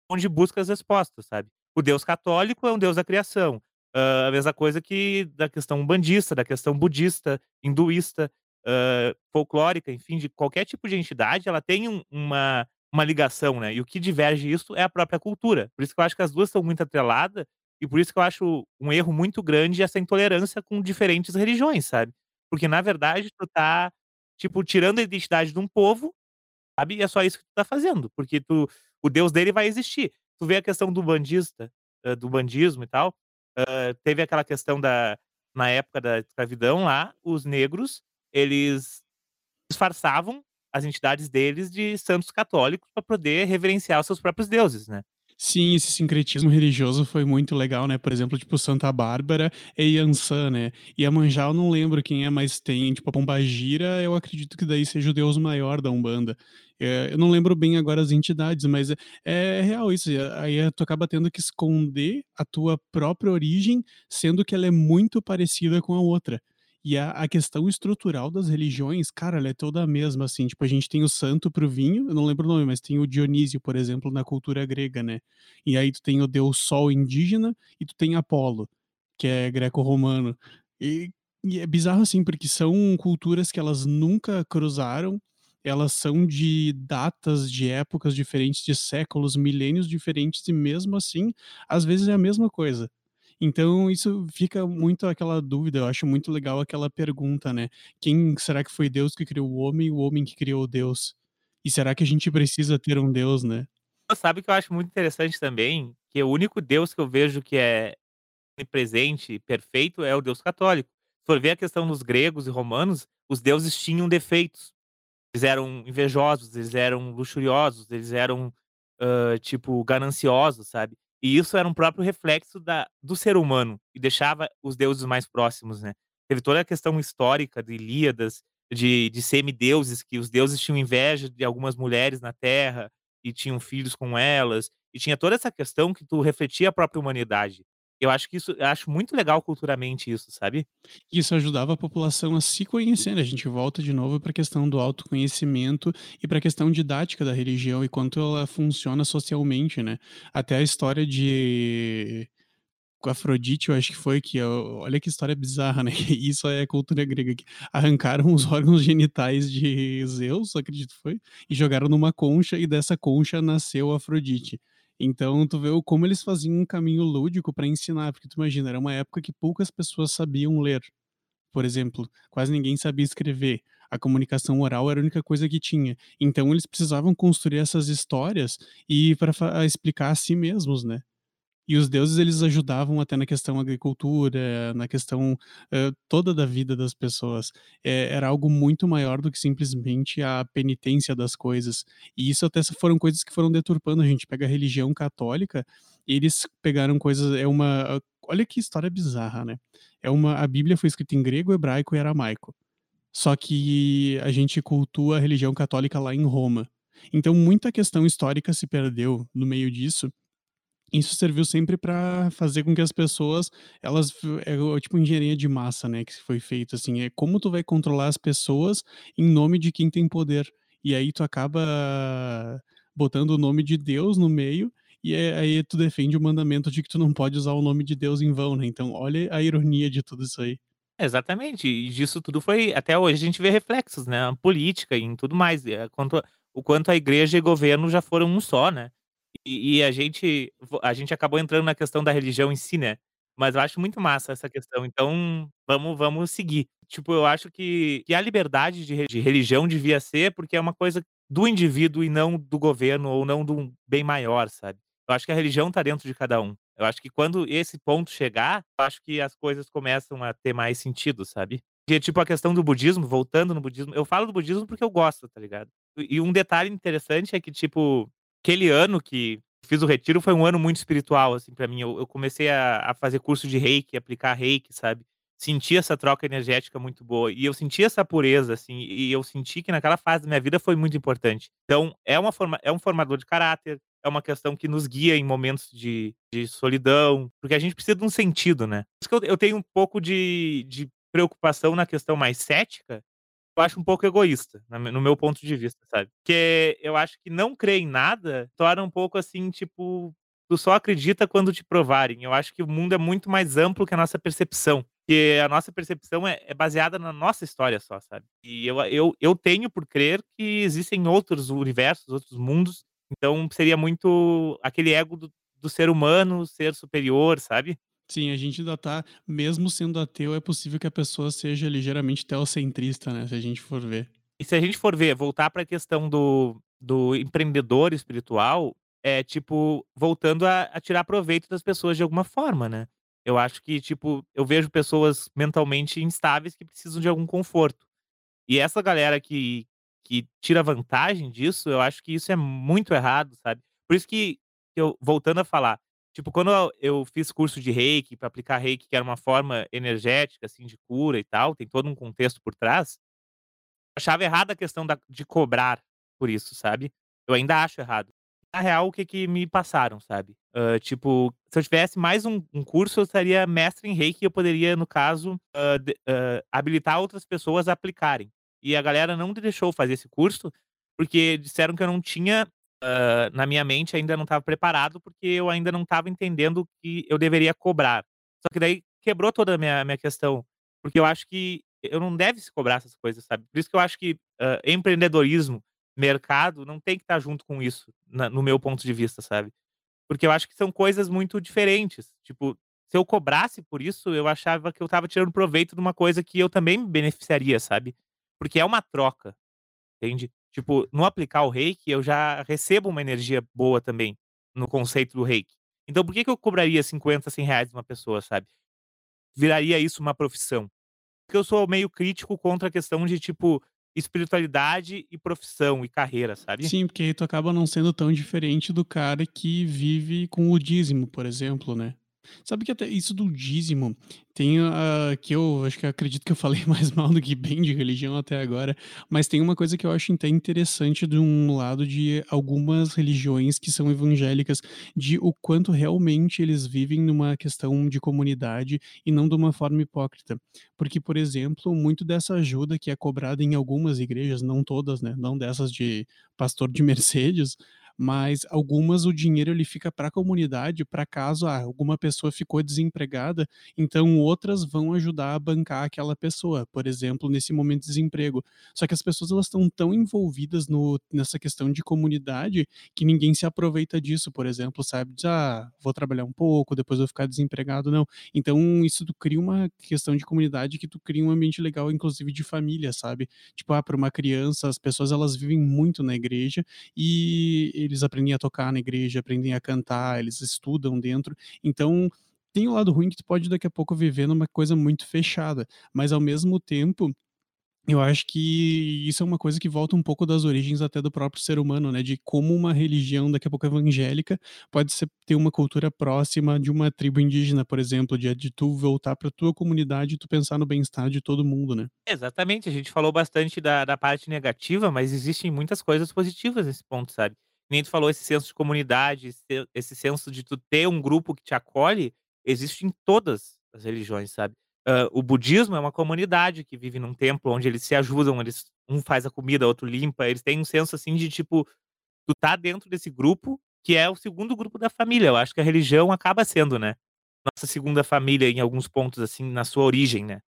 onde busca as respostas, sabe. O Deus católico é um Deus da criação, hã, a mesma coisa que da questão umbandista, da questão budista, hinduísta, hã, folclórica, enfim, de qualquer tipo de entidade, ela tem um uma uma ligação, né, e o que diverge isso é a própria cultura. Por isso que eu acho que as 2 estão muito atrelada, e por isso que eu acho um erro muito grande essa intolerância com diferentes religiões, sabe. Porque na verdade tu tá, tipo, tirando a identidade de um povo, sabe, e é só isso que tu tá fazendo, porque tu o Deus dele vai existir. Tu vê a questão do bandista, hã, do bandismo e tal, hã, teve aquela questão da na época da escravidão lá, os negros, eles disfarçavam as entidades deles de santos católicos pra poder reverenciar os seus próprios deuses, né. Sim, esse sincretismo religioso foi muito legal, né, por exemplo, tipo Santa Bárbara é Iansã, né, Iemanjá eu não lembro quem é, mas tem, tipo, a pombagira, eu acredito que daí seja o deus maior da umbanda. Eh, eu não lembro bem agora as entidades, mas é é real isso, e aí tu acaba tendo que esconder a tua própria origem, sendo que ela é muito parecida com a outra. E a a questão estrutural das religiões, cara, ela é toda a mesma, assim, tipo, a gente tem o santo para o vinho, eu não lembro o nome, mas tem o Dionísio, por exemplo, na cultura grega, né. E aí tu tem o deus Sol indígena e tu tem Apolo, que é greco-romano. E e é bizarro, assim, porque são culturas que elas nunca cruzaram, elas são de datas, de épocas diferentes, de séculos, milênios diferentes e mesmo assim, às vezes é a mesma coisa. Então isso fica muito aquela dúvida, eu acho muito legal aquela pergunta, né, quem será que foi Deus que criou o homem, o homem que criou Deus? E será que a gente precisa ter um Deus, né? Sabe que eu acho muito interessante também? Que o único Deus que eu vejo que é onipresente, perfeito, é o Deus católico. Se for ver a questão dos gregos e romanos, os deuses tinham defeitos. Eles eram invejosos, eles eram luxuriosos, eles eram, hã, tipo, gananciosos, sabe. E isso era um próprio reflexo da do ser humano, e deixava os deuses mais próximos, né. Teve toda a questão histórica de Ilíadas, de de semideuses, que os deuses tinham inveja de algumas mulheres na terra, e tinham filhos com elas, e tinha toda essa questão que tu refletia a própria humanidade. Eu acho que isso acho muito legal culturalmente isso, sabe. Isso ajudava a população a se conhecer, né, a gente volta de novo pra questão do autoconhecimento e pra questão didática da religião e quanto ela funciona socialmente, né. Até a história de com Afrodite, eu acho que foi que olha que história bizarra, né, isso é cultura grega, que arrancaram os órgãos genitais de Zeus, acredito foi, e jogaram numa concha e dessa concha nasceu Afrodite. Então tu vê como eles faziam um caminho lúdico pra ensinar, porque tu imagina, era uma época que poucas pessoas sabiam ler. Por exemplo, quase ninguém sabia escrever, a comunicação oral era a única coisa que tinha. Então eles precisavam construir essas histórias, e pra fa explicar a si mesmos, né. E os deuses eles ajudavam até na questão agricultura, na questão, hã, toda da vida das pessoas. Eh, era algo muito maior do que simplesmente a penitência das coisas. E isso até foram coisas que foram deturpando, a gente pega a religião católica, eles pegaram coisas é uma olha que história bizarra, né. É uma a Bíblia foi escrita em grego, hebraico e aramaico. Só que a gente cultua a religião católica lá em Roma. Então muita questão histórica se perdeu no meio disso. Isso serviu sempre pra fazer com que as pessoas, elas é o tipo engenharia de massa, né, que foi feito, assim, é como tu vai controlar as pessoas em nome de quem tem poder. E aí tu acaba botando o nome de Deus no meio, e, eh, aí tu defende o mandamento de que tu não pode usar o nome de Deus em vão, né, então olha a ironia de tudo isso aí. Exatamente, e disso tudo foi até hoje a gente vê reflexos, né, política e em tudo mais, eh, quanto o quanto a igreja e governo já foram um só, né. E a gente a gente acabou entrando na questão da religião em si, né, mas eu acho muito massa essa questão, então vamos vamos seguir. Tipo, eu acho que que a liberdade de de religião devia ser, porque é uma coisa do indivíduo e não do governo ou não de um bem maior, sabe. Eu acho que a religião tá dentro de cada um. Eu acho que quando esse ponto chegar, eu acho que as coisas começam a ter mais sentido, sabe. Que tipo a questão do budismo, voltando no budismo, eu falo do budismo porque eu gosto, tá ligado. E um detalhe interessante é que, tipo, aquele ano que fiz o retiro foi um ano muito espiritual, assim, pra mim, eu eu comecei a a fazer curso de reiki, aplicar reiki, sabe. Senti essa troca energética muito boa, e eu senti essa pureza, assim, e eu senti que naquela fase da minha vida foi muito importante. Então é uma forma é um formador de caráter, é uma questão que nos guia em momentos de de solidão, porque a gente precisa de um sentido, né. Por isso que eu eu tenho um pouco de de preocupação na questão mais cética, eu acho um pouco egoísta, no meu ponto de vista, sabe. Porque eu acho que não crer em nada torna um pouco, assim, tipo, tu só acredita quando te provarem. Eu acho que o mundo é muito mais amplo que a nossa percepção, porque a nossa percepção é é baseada na nossa história só, sabe. E eu eu eu tenho por crer que existem outros universos, outros mundos, então seria muito aquele ego do do ser humano ser superior, sabe. Sim, a gente ainda tá mesmo sendo ateu, é possível que a pessoa seja ligeiramente teocentrista, né, se a gente for ver. E se a gente for ver, voltar pra questão do do empreendedor espiritual, é tipo, voltando a a tirar proveito das pessoas de alguma forma, né. Eu acho que, tipo, eu vejo pessoas mentalmente instáveis que precisam de algum conforto. E essa galera que que tira vantagem disso, eu acho que isso é muito errado, sabe. Por isso que eu voltando a falar, tipo, quando eu fiz curso de reiki, pra aplicar reiki, que era uma forma energética, assim, de cura e tal, tem todo um contexto por trás, achava errada a questão da de cobrar por isso, sabe. Eu ainda acho errado. Na real, o que que me passaram, sabe. Hã, tipo, se eu tivesse mais um um curso, eu estaria mestre em reiki e eu poderia, no caso, hã, de hã, habilitar outras pessoas a aplicarem. E a galera não deixou fazer esse curso, porque disseram que eu não tinha, hã, na minha mente ainda não estava preparado, porque eu ainda não estava entendendo que eu deveria cobrar. Só que daí quebrou toda a minha minha questão, porque eu acho que eu não deve se cobrar essas coisas, sabe. Por isso que eu acho que, hã, empreendedorismo, mercado, não tem que estar junto com isso, na no meu ponto de vista, sabe. Porque eu acho que são coisas muito diferentes. Tipo, se eu cobrasse por isso, eu achava que eu estava tirando proveito de uma coisa que eu também me beneficiaria, sabe. Porque é uma troca, entende. Tipo, no aplicar o reiki, eu já recebo uma energia boa também, no conceito do reiki. Então por que que eu cobraria 50, 100 reais de uma pessoa, sabe? Viraria isso uma profissão. Porque eu sou meio crítico contra a questão de, tipo, espiritualidade e profissão e carreira, sabe? Sim, porque aí tu acaba não sendo tão diferente do cara que vive com o dízimo, por exemplo, né? Sabe que até isso do dízimo tem a que eu acho que acredito que eu falei mais mal do que bem de religião até agora, mas tem uma coisa que eu acho até interessante de um lado de algumas religiões que são evangélicas, de o quanto realmente eles vivem numa questão de comunidade e não de uma forma hipócrita. Porque, por exemplo, muito dessa ajuda que é cobrada em algumas igrejas, não todas, né, não dessas de pastor de Mercedes, mas algumas o dinheiro ele fica para a comunidade, para caso ah, alguma pessoa ficou desempregada, então outras vão ajudar a bancar aquela pessoa, por exemplo, nesse momento de desemprego. Só que as pessoas elas estão tão envolvidas no, nessa questão de comunidade que ninguém se aproveita disso, por exemplo, sabe? Diz, ah, vou trabalhar um pouco, depois vou ficar desempregado, não. Então isso tu cria uma questão de comunidade que tu cria um ambiente legal, inclusive de família, sabe? Tipo, ah, para uma criança, as pessoas elas vivem muito na igreja e eles aprendem a tocar na igreja, aprendem a cantar, eles estudam dentro. Então, tem o lado ruim que tu pode daqui a pouco viver numa coisa muito fechada, mas ao mesmo tempo, eu acho que isso é uma coisa que volta um pouco das origens até do próprio ser humano, né? De como uma religião, daqui a pouco evangélica, pode ser, ter uma cultura próxima de uma tribo indígena, por exemplo, de, de tu voltar para tua comunidade e tu pensar no bem-estar de todo mundo, né? Exatamente, a gente falou bastante da, da parte negativa, mas existem muitas coisas positivas nesse ponto, sabe? Nem tu falou esse senso de comunidade, esse senso de tu ter um grupo que te acolhe, existe em todas as religiões, sabe? Hã, o budismo é uma comunidade que vive num templo onde eles se ajudam, eles um faz a comida, outro limpa, eles têm um senso, assim, de tipo, tu tá dentro desse grupo, que é o segundo grupo da família. Eu acho que a religião acaba sendo, né, nossa segunda família em alguns pontos, assim, na sua origem, né.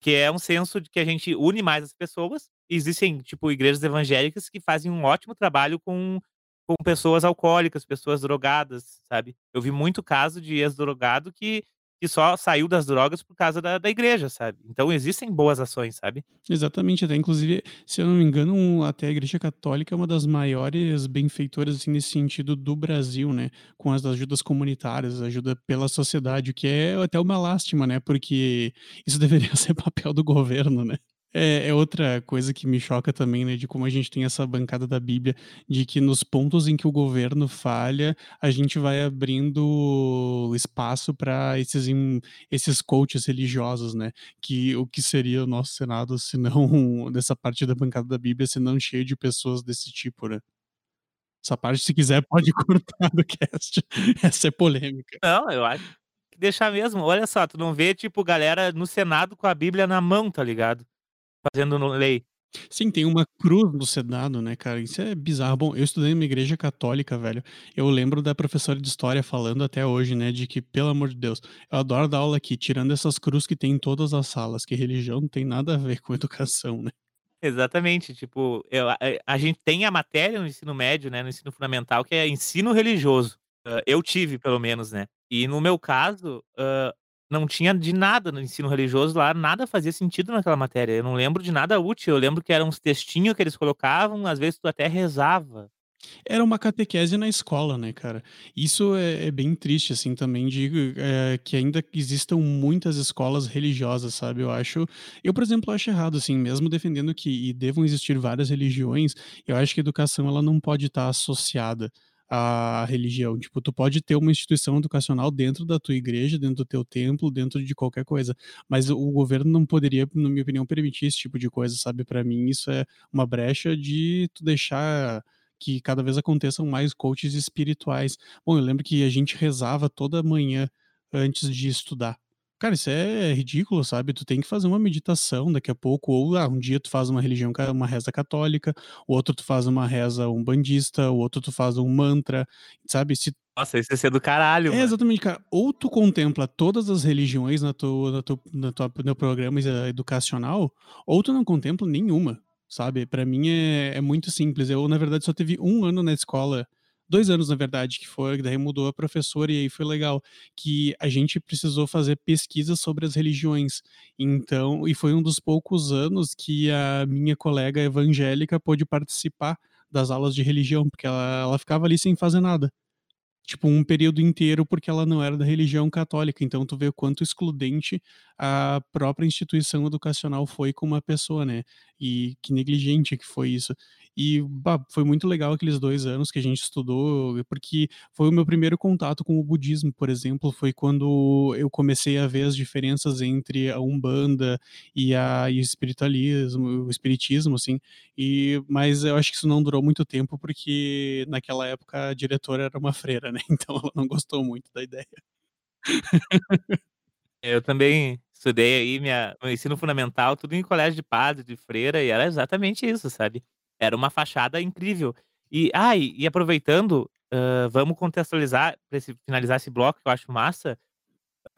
Que é um senso de que a gente une mais as pessoas. Existem, tipo, igrejas evangélicas que fazem um ótimo trabalho com com pessoas alcoólicas, pessoas drogadas, sabe. Eu vi muito caso de ex-drogado que que só saiu das drogas por causa da da igreja, sabe. Então existem boas ações, sabe. Exatamente, até inclusive, se eu não me engano, um até a Igreja Católica é uma das maiores benfeitoras, assim, nesse sentido do Brasil, né, com as ajudas comunitárias, ajuda pela sociedade, o que é até uma lástima, né, porque isso deveria ser papel do governo, né. É, é outra coisa que me choca também, né, de como a gente tem essa bancada da Bíblia, de que nos pontos em que o governo falha, a gente vai abrindo espaço para esses esses coaches religiosos, né, que o que seria o nosso Senado se não dessa parte da bancada da Bíblia, se não cheio de pessoas desse tipo, né. Essa parte, se quiser, pode cortar do cast, essa é polêmica. Não, eu acho que deixar mesmo. Olha só, tu não vê, tipo, galera no Senado com a Bíblia na mão, tá ligado? Fazendo lei. Sim, tem uma cruz no Senado, né, cara, isso é bizarro. Bom, eu estudei numa igreja católica, velho, eu lembro da professora de história falando até hoje, né, de que, pelo amor de Deus, eu adoro dar aula aqui, tirando essas cruz que tem em todas as salas, que religião não tem nada a ver com educação, né. Exatamente, tipo, eu a eh, a gente tem a matéria no ensino médio, né, no ensino fundamental, que é ensino religioso. Hã, eu tive pelo menos, né. E no meu caso, hã, não tinha de nada no ensino religioso lá, nada fazia sentido naquela matéria, eu não lembro de nada útil, eu lembro que eram uns textinho que eles colocavam, às vezes tu até rezava. Era uma catequese na escola, né, cara. Isso é é bem triste, assim, também de, eh, que ainda existam muitas escolas religiosas, sabe. Eu acho eu, por exemplo, acho errado, assim, mesmo defendendo que devam existir várias religiões, eu acho que a educação ela não pode estar associada à religião. Tipo, tu pode ter uma instituição educacional dentro da tua igreja, dentro do teu templo, dentro de qualquer coisa, mas o governo não poderia, na minha opinião, permitir esse tipo de coisa, sabe. Pra mim isso é uma brecha de tu deixar que cada vez aconteçam mais coaches espirituais. Bom, eu lembro que a gente rezava toda manhã antes de estudar. Cara, isso é ridículo, sabe, tu tem que fazer uma meditação daqui a pouco ou, ah, um dia tu faz uma religião uma reza católica, o outro tu faz uma reza umbandista, o outro tu faz um mantra, sabe, se Nossa, isso ia ser do caralho, É, mano. exatamente, cara. Ou tu contempla todas as religiões na tua na tua na tua no programa exa educacional, ou tu não contempla nenhuma, sabe. Pra mim é é muito simples. Eu, na verdade, só teve 1 ano na escola 2 anos, na verdade, que foi daí mudou a professora e aí foi legal, que a gente precisou fazer pesquisa sobre as religiões. Então e foi um dos poucos anos que a minha colega evangélica pôde participar das aulas de religião, porque ela ela ficava ali sem fazer nada. tipo, um período inteiro, porque ela não era da religião católica. Então tu vê o quanto excludente a própria instituição educacional foi com uma pessoa, né, e que negligente que foi isso. E, bah, foi muito legal aqueles 2 anos que a gente estudou, porque foi o meu primeiro contato com o budismo, por exemplo, foi quando eu comecei a ver as diferenças entre a umbanda e a e o espiritualismo o espiritismo, assim, e mas eu acho que isso não durou muito tempo, porque naquela época a diretora era uma freira, né, então ela não gostou muito da ideia. Eu também estudei aí minha meu ensino fundamental tudo em colégio de padre, de freira, e era exatamente isso, sabe. Era uma fachada incrível. E, ah, e e aproveitando, hã, vamos contextualizar esse finalizar esse bloco que eu acho massa,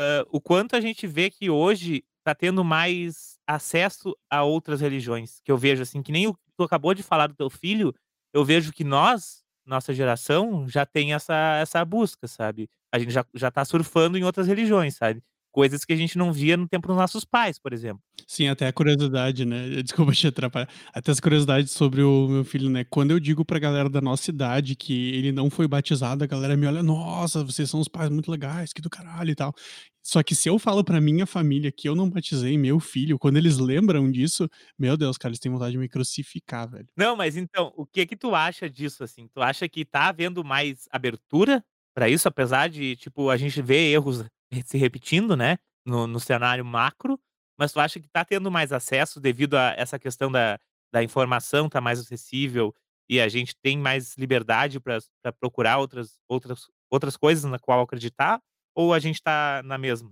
hã, o quanto a gente vê que hoje tá tendo mais acesso a outras religiões, que eu vejo, assim, que nem o que tu acabou de falar do teu filho, eu vejo que nós, nossa geração, já tem essa essa busca, sabe. A gente já já tá surfando em outras religiões, sabe. Coisas que a gente não via no tempo dos nossos pais, por exemplo. Sim, até a curiosidade, né, desculpa te atrapalhar, até as curiosidades sobre o meu filho, né, quando eu digo pra galera da nossa idade que ele não foi batizado, a galera me olha: "Nossa, vocês são uns pais muito legais, que do caralho e tal". Só que se eu falo pra minha família que eu não batizei meu filho, quando eles lembram disso, meu Deus, cara, eles têm vontade de me crucificar, velho. Não, mas então, o que que tu acha disso, assim? Tu acha que tá havendo mais abertura pra isso, apesar de, tipo, a gente ver erros se repetindo, né, no no cenário macro, mas tu acha que tá tendo mais acesso devido a essa questão da da informação tá mais acessível e a gente tem mais liberdade pra procurar outras outras outras coisas na qual acreditar, ou a gente tá na mesma?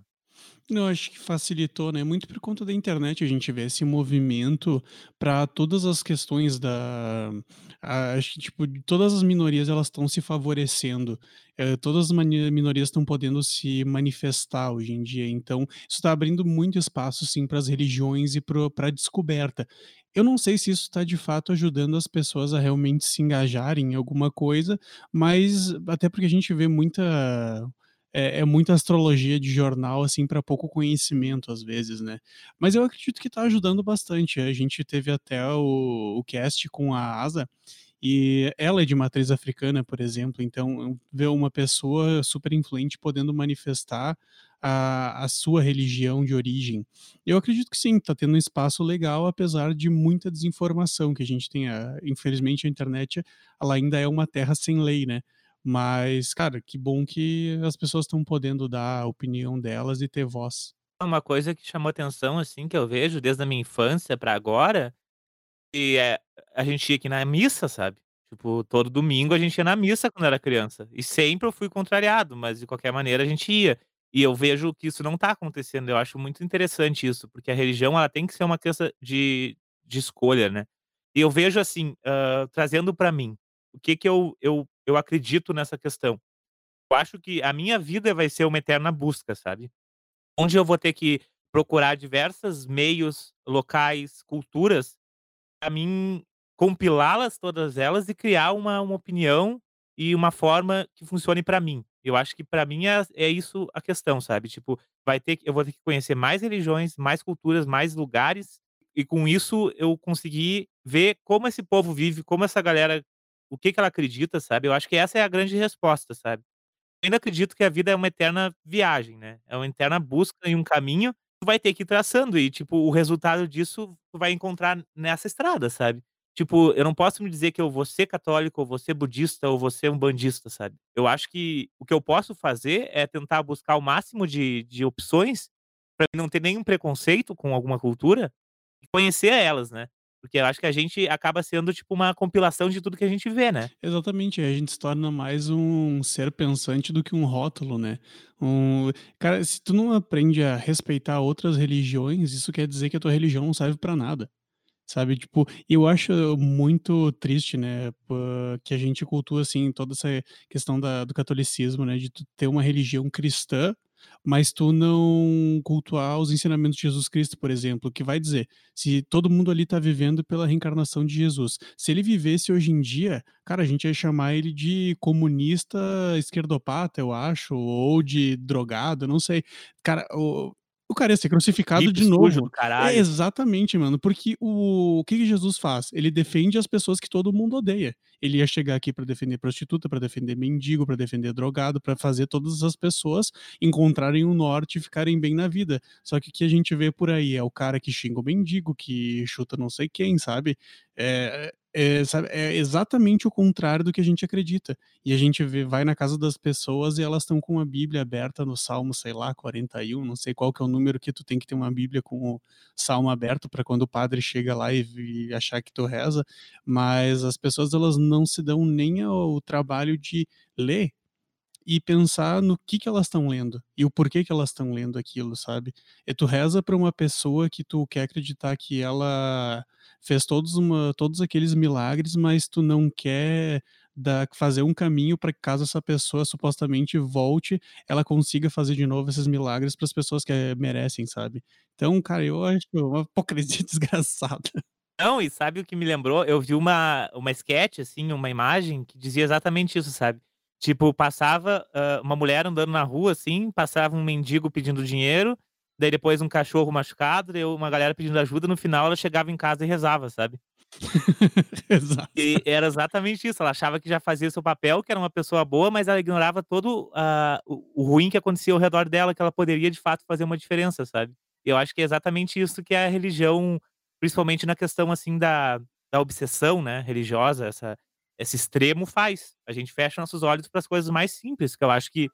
Eu acho que facilitou, né, muito por conta da internet, a gente vê esse movimento pra todas as questões da acho que, tipo, todas as minorias elas estão se favorecendo, eh, todas as minorias estão podendo se manifestar hoje em dia, então isso tá abrindo muito espaço, sim, para as religiões e para pra descoberta. Eu não sei se isso tá de fato ajudando as pessoas a realmente se engajarem em alguma coisa, mas até porque a gente vê muita é é muita astrologia de jornal, assim, pra pouco conhecimento às vezes, né. Mas eu acredito que tá ajudando bastante, a gente teve até o o cast com a Asa, e ela é de matriz africana, por exemplo, então ver uma pessoa super influente podendo manifestar a a sua religião de origem. Eu acredito que sim, tá tendo um espaço legal, apesar de muita desinformação que a gente tem, infelizmente a internet, ela ainda é uma terra sem lei, né. Mas, cara, que bom que as pessoas estão podendo dar a opinião delas e ter voz. Uma coisa que chamou atenção, assim, que eu vejo desde a minha infância pra agora, e é a gente ia aqui na missa, sabe. Tipo, todo domingo a gente ia na missa quando era criança, e sempre eu fui contrariado, mas de qualquer maneira a gente ia. E eu vejo que isso não tá acontecendo, eu acho muito interessante isso, porque a religião ela tem que ser uma crença de de escolha, né. E eu vejo assim, hã, trazendo pra mim, o que que eu eu eu acredito nessa questão. Eu acho que a minha vida vai ser uma eterna busca, sabe. Onde eu vou ter que procurar diversas meios, locais, culturas, pra mim compilá-las todas elas e criar uma uma opinião e uma forma que funcione pra mim. Eu acho que pra mim é é isso a questão, sabe, tipo, vai ter eu vou ter que conhecer mais religiões, mais culturas, mais lugares, e com isso eu conseguir ver como esse povo vive, como essa galera o que que ela acredita, sabe. Eu acho que essa é a grande resposta, sabe. Eu ainda acredito que a vida é uma eterna viagem, né, é uma eterna busca em um caminho, tu vai ter que ir traçando e, tipo, o resultado disso tu vai encontrar nessa estrada, sabe. Tipo, eu não posso me dizer que eu vou ser católico, ou vou ser budista, ou vou ser umbandista, sabe. Eu acho que o que eu posso fazer é tentar buscar o máximo de de opções, pra não ter nenhum preconceito com alguma cultura, e conhecer elas, né. Porque eu acho que a gente acaba sendo, tipo, uma compilação de tudo que a gente vê, né. Exatamente, a gente se torna mais um ser pensante do que um rótulo, né. Um cara, se tu não aprende a respeitar outras religiões, isso quer dizer que a tua religião não serve pra nada, sabe. Tipo, eu acho muito triste, né, que a gente cultua, assim, toda essa questão da do catolicismo, né, de ter uma religião cristã, mas tu não cultuar os ensinamentos de Jesus Cristo, por exemplo, que vai dizer, se todo mundo ali tá vivendo pela reencarnação de Jesus, se ele vivesse hoje em dia, cara, a gente ia chamar ele de comunista esquerdopata, eu acho, ou de drogado, não sei. Cara, o o cara ia ser crucificado de novo. É, exatamente, mano, porque o o que que Jesus faz? Ele defende as pessoas que todo mundo odeia. ele ia chegar aqui para defender prostituta, para defender mendigo, para defender drogado, para fazer todas as pessoas encontrarem um norte e ficarem bem na vida. Só que o que a gente vê por aí é o cara que xinga o mendigo, que chuta não sei quem, sabe? É, é, sabe, é exatamente o contrário do que a gente acredita. E a gente vê, vai na casa das pessoas e elas estão com a Bíblia aberta no Salmo, sei lá, 41, não sei qual que é o número que tu tem que ter uma Bíblia com o Salmo aberto para quando o padre chega lá e, e, achar que tu reza, mas as pessoas elas não se dão nem ao trabalho de ler e pensar no que que elas estão lendo e o porquê que elas estão lendo aquilo, sabe? E tu reza para uma pessoa que tu quer acreditar que ela fez todos, uma, todos aqueles milagres, mas tu não quer da, fazer um caminho para que caso essa pessoa supostamente volte, ela consiga fazer de novo esses milagres para as pessoas que merecem, sabe? Então, cara, eu acho uma hipocrisia desgraçada. Não, e sabe o que me lembrou? Eu vi uma, uma sketch, assim, uma imagem que dizia exatamente isso, sabe? Tipo, passava uh, uma mulher andando na rua, assim, passava um mendigo pedindo dinheiro, daí depois um cachorro machucado, daí uma galera pedindo ajuda, no final ela chegava em casa e rezava, sabe? Exato. E era exatamente isso, ela achava que já fazia seu papel, que era uma pessoa boa, mas ela ignorava todo uh, o, ruim que acontecia ao redor dela, que ela poderia de fato fazer uma diferença, sabe? Eu acho que é exatamente isso que a religião, principalmente na questão assim da, da obsessão, né, religiosa, essa, esse extremo faz. A gente fecha nossos olhos para as coisas mais simples, que eu acho que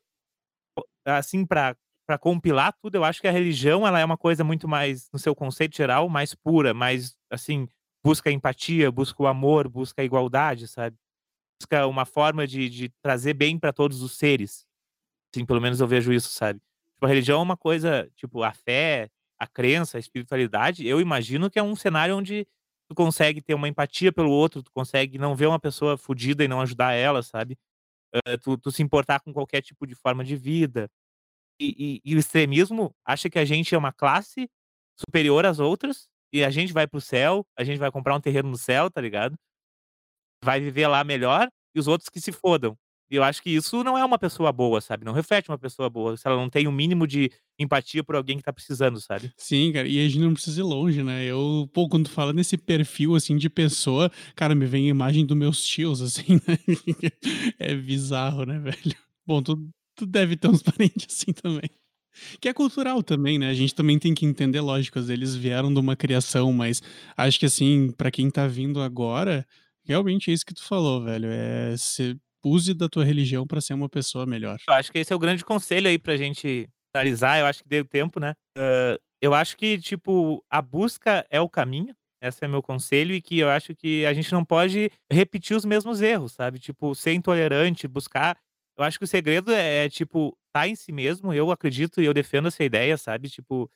assim para para compilar tudo, eu acho que a religião ela é uma coisa muito mais no seu conceito geral, mais pura, mais assim, busca empatia, busca o amor, busca a igualdade, sabe? Busca uma forma de, de trazer bem para todos os seres. Assim, pelo menos eu vejo isso, sabe? Tipo, a religião é uma coisa, tipo, a fé, a crença, a espiritualidade, eu imagino que é um cenário onde tu consegue ter uma empatia pelo outro, tu consegue não ver uma pessoa fodida e não ajudar ela, sabe? Uh, tu, tu, se importar com qualquer tipo de forma de vida. E, e, e, o extremismo acha que a gente é uma classe superior às outras e a gente vai pro céu, a gente vai comprar um terreno no céu, tá ligado? Vai viver lá melhor e os outros que se fodam. E eu acho que isso não é uma pessoa boa, sabe? Não reflete uma pessoa boa, se ela não tem o um mínimo de empatia por alguém que tá precisando, sabe? Sim, cara, e a gente não precisa ir longe, né? Eu, pô, quando fala nesse perfil, assim, de pessoa, cara, me vem a imagem dos meus tios, assim, né? É bizarro, né, velho? Bom, tu, tu deve ter uns parentes assim também. Que é cultural também, né? A gente também tem que entender, lógico, eles vieram de uma criação, mas acho que assim, para quem tá vindo agora, realmente é isso que tu falou, velho. É ser use da tua religião para ser uma pessoa melhor. Eu acho que esse é o grande conselho aí pra gente analisar, eu acho que deu tempo, né? Uh, eu acho que, tipo, a busca é o caminho, esse é meu conselho, e que eu acho que a gente não pode repetir os mesmos erros, sabe? Tipo, ser intolerante, buscar. Eu acho que o segredo é, é tipo, tá em si mesmo, eu acredito e eu defendo essa ideia, sabe? Tipo,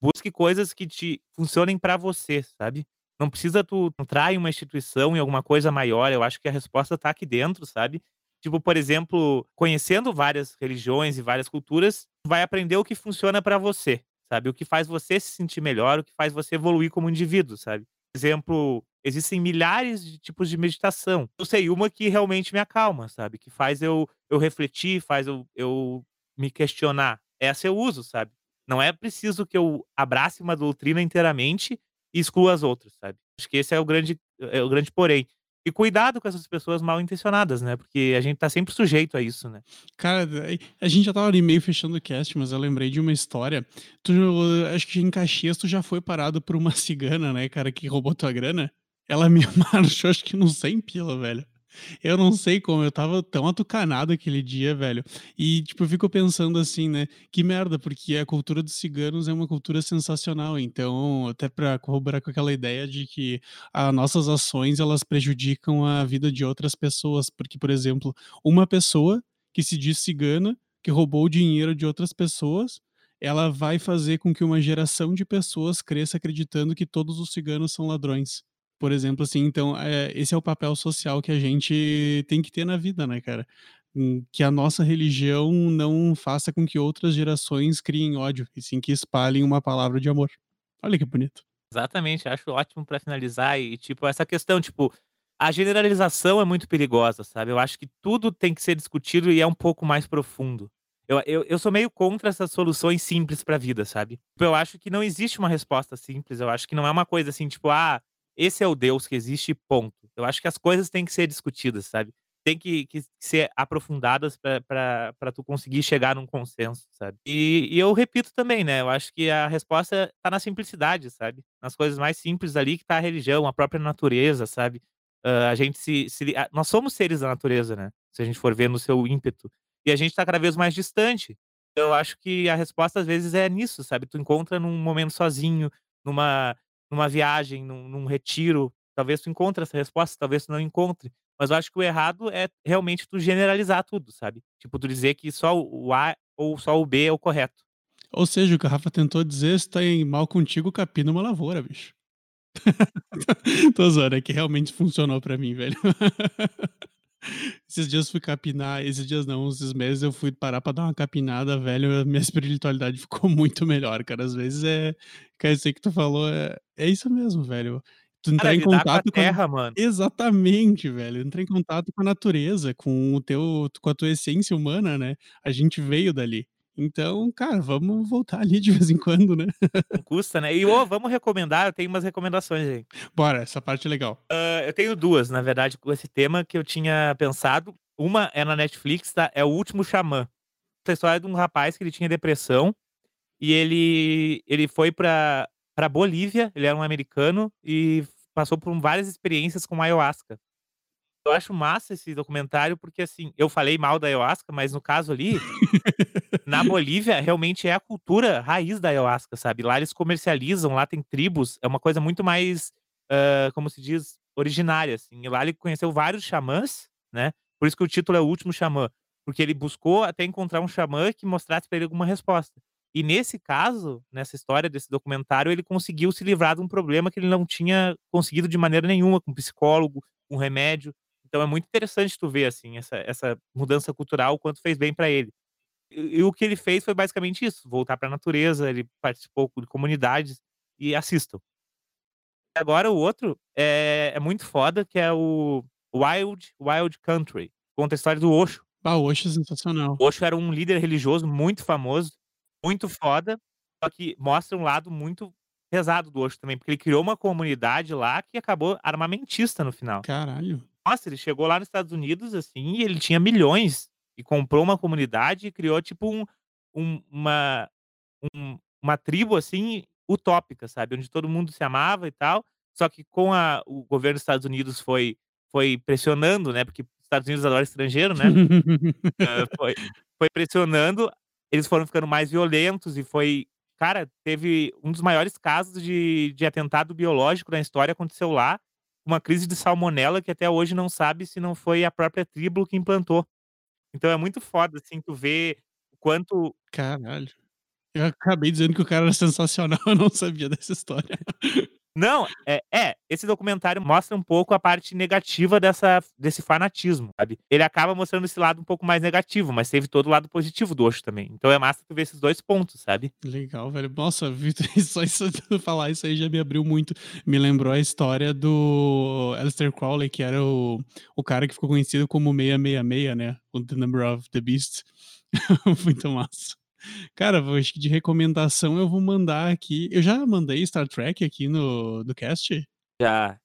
busque coisas que te funcionem para você, sabe? Não precisa tu entrar em uma instituição, em alguma coisa maior. Eu acho que a resposta tá aqui dentro, sabe? Tipo, por exemplo, conhecendo várias religiões e várias culturas, tu vai aprender o que funciona para você, sabe? O que faz você se sentir melhor, o que faz você evoluir como indivíduo, sabe? Por exemplo, existem milhares de tipos de meditação. Eu sei uma que realmente me acalma, sabe? Que faz eu, eu refletir, faz eu, eu me questionar. Essa eu uso, sabe? Não é preciso que eu abrace uma doutrina inteiramente e exclua as outras, sabe? Acho que esse é o grande, é o grande porém. E cuidado com essas pessoas mal intencionadas, né? Porque a gente tá sempre sujeito a isso, né? Cara, a gente já tava ali meio fechando o cast, mas eu lembrei de uma história. Tu, acho que em Caxias tu já foi parado por uma cigana, né, cara, que roubou tua grana. Ela me marchou, acho que não 100 pila, velho. Eu não sei como, eu tava tão atucanado aquele dia, velho. E, tipo, eu fico pensando assim, né? Que merda, porque a cultura dos ciganos é uma cultura sensacional. Então, até pra corroborar com aquela ideia de que as nossas ações, elas prejudicam a vida de outras pessoas. Porque, por exemplo, uma pessoa que se diz cigana, que roubou o dinheiro de outras pessoas, ela vai fazer com que uma geração de pessoas cresça acreditando que todos os ciganos são ladrões. Por exemplo, assim, então, é, esse é o papel social que a gente tem que ter na vida, né, cara? Hum, que a nossa religião não faça com que outras gerações criem ódio, e sim que espalhem uma palavra de amor. Olha que bonito. Exatamente, acho ótimo para finalizar e, tipo, essa questão, tipo, a generalização é muito perigosa, sabe? Eu acho que tudo tem que ser discutido e é um pouco mais profundo. Eu, eu, eu sou meio contra essas soluções simples para a vida, sabe? Eu acho que não existe uma resposta simples. Eu acho que não é uma coisa assim, tipo, ah, esse é o Deus que existe, ponto. Eu acho que as coisas têm que ser discutidas, sabe? Tem que que ser aprofundadas pra tu conseguir chegar num consenso, sabe? E e eu repito também, né, eu acho que a resposta tá na simplicidade, sabe? Nas coisas mais simples ali que tá a religião, a própria natureza, sabe? Hã, a gente se se a nós somos seres da natureza, né, se a gente for ver no seu ímpeto. E a gente tá cada vez mais distante. Eu acho que a resposta às vezes é nisso, sabe? Tu encontra num momento sozinho, numa numa viagem, num num retiro, talvez tu encontre essa resposta, talvez tu não encontre. Mas eu acho que o errado é realmente tu generalizar tudo, sabe? Tipo, tu dizer que só o A ou só o B é o correto. Ou seja, o que o Rafa tentou dizer: "Se tá em mal contigo, capina uma lavoura, bicho". Tô zoando, é que realmente funcionou pra mim, velho. Esses dias fui capinar esses dias não, esses meses eu fui parar pra dar uma capinada, velho, minha espiritualidade ficou muito melhor, cara. Às vezes é cara, isso que tu falou é é isso mesmo, velho. Tu Cara, entrar em lidar com a contato com a terra, mano. exatamente, velho. Entrar em contato com a natureza, com o teu com a tua essência humana, né. A gente veio dali. Então, cara, vamos voltar ali de vez em quando, né. Não custa, né. E, ô, vamos recomendar, eu tenho umas recomendações aí. Bora, essa parte é legal. Hã, eu tenho 2, na verdade, com esse tema que eu tinha pensado. Uma é na Netflix, tá, é O Último Xamã. Essa história de um rapaz que ele tinha depressão, e ele ele foi pra pra Bolívia, ele era um americano, e passou por várias experiências com ayahuasca. Eu acho massa esse documentário, porque, assim, eu falei mal da ayahuasca, mas no caso ali, na Bolívia, realmente é a cultura raiz da ayahuasca, sabe? Lá eles comercializam, lá tem tribos, é uma coisa muito mais, hã, como se diz, originária, assim. E lá ele conheceu vários xamãs, né, por isso que o título é O Último Xamã, porque ele buscou até encontrar um xamã que mostrasse pra ele alguma resposta. E nesse caso, nessa história desse documentário, ele conseguiu se livrar de um problema que ele não tinha conseguido de maneira nenhuma, com psicólogo, com remédio. Então é muito interessante tu ver, assim, essa essa mudança cultural, o quanto fez bem pra ele. E e o que ele fez foi basicamente isso, voltar pra natureza, ele participou de comunidades, e assistam. Agora o outro, eh, é muito foda, que é o Wild Wild Country, conta a história do Osho. Ah, o Osho é sensacional. O Osho era um líder religioso muito famoso, muito foda, só que mostra um lado muito pesado do Osho também, porque ele criou uma comunidade lá que acabou armamentista no final. Caralho. Nossa, ele chegou lá nos Estados Unidos, assim, e ele tinha milhões, e comprou uma comunidade e criou tipo um um uma um uma tribo, assim, utópica, sabe, onde todo mundo se amava e tal, só que com a o governo dos Estados Unidos foi foi pressionando, né, porque Estados Unidos adora estrangeiro, né. Hã, foi foi pressionando, eles foram ficando mais violentos e foi cara, teve um dos maiores casos de de atentado biológico na história aconteceu lá, uma crise de salmonela que até hoje não sabe se não foi a própria tribo que implantou. Então é muito foda, assim, tu ver o quanto Caralho. Eu acabei dizendo que o cara era sensacional, eu não sabia dessa história. Não, é é, esse documentário mostra um pouco a parte negativa dessa desse fanatismo, sabe. Ele acaba mostrando esse lado um pouco mais negativo, mas teve todo o lado positivo do Osho também. Então é massa tu ver esses 2 pontos, sabe. Legal, velho. Nossa, Vitor, só isso falar isso aí já me abriu muito. Me lembrou a história do Aleister Crowley, que era o o cara que ficou conhecido como 666, né, o The Number of the Beast. Muito massa. Cara, acho que de recomendação eu vou mandar aqui eu já mandei Star Trek aqui no no cast? Já.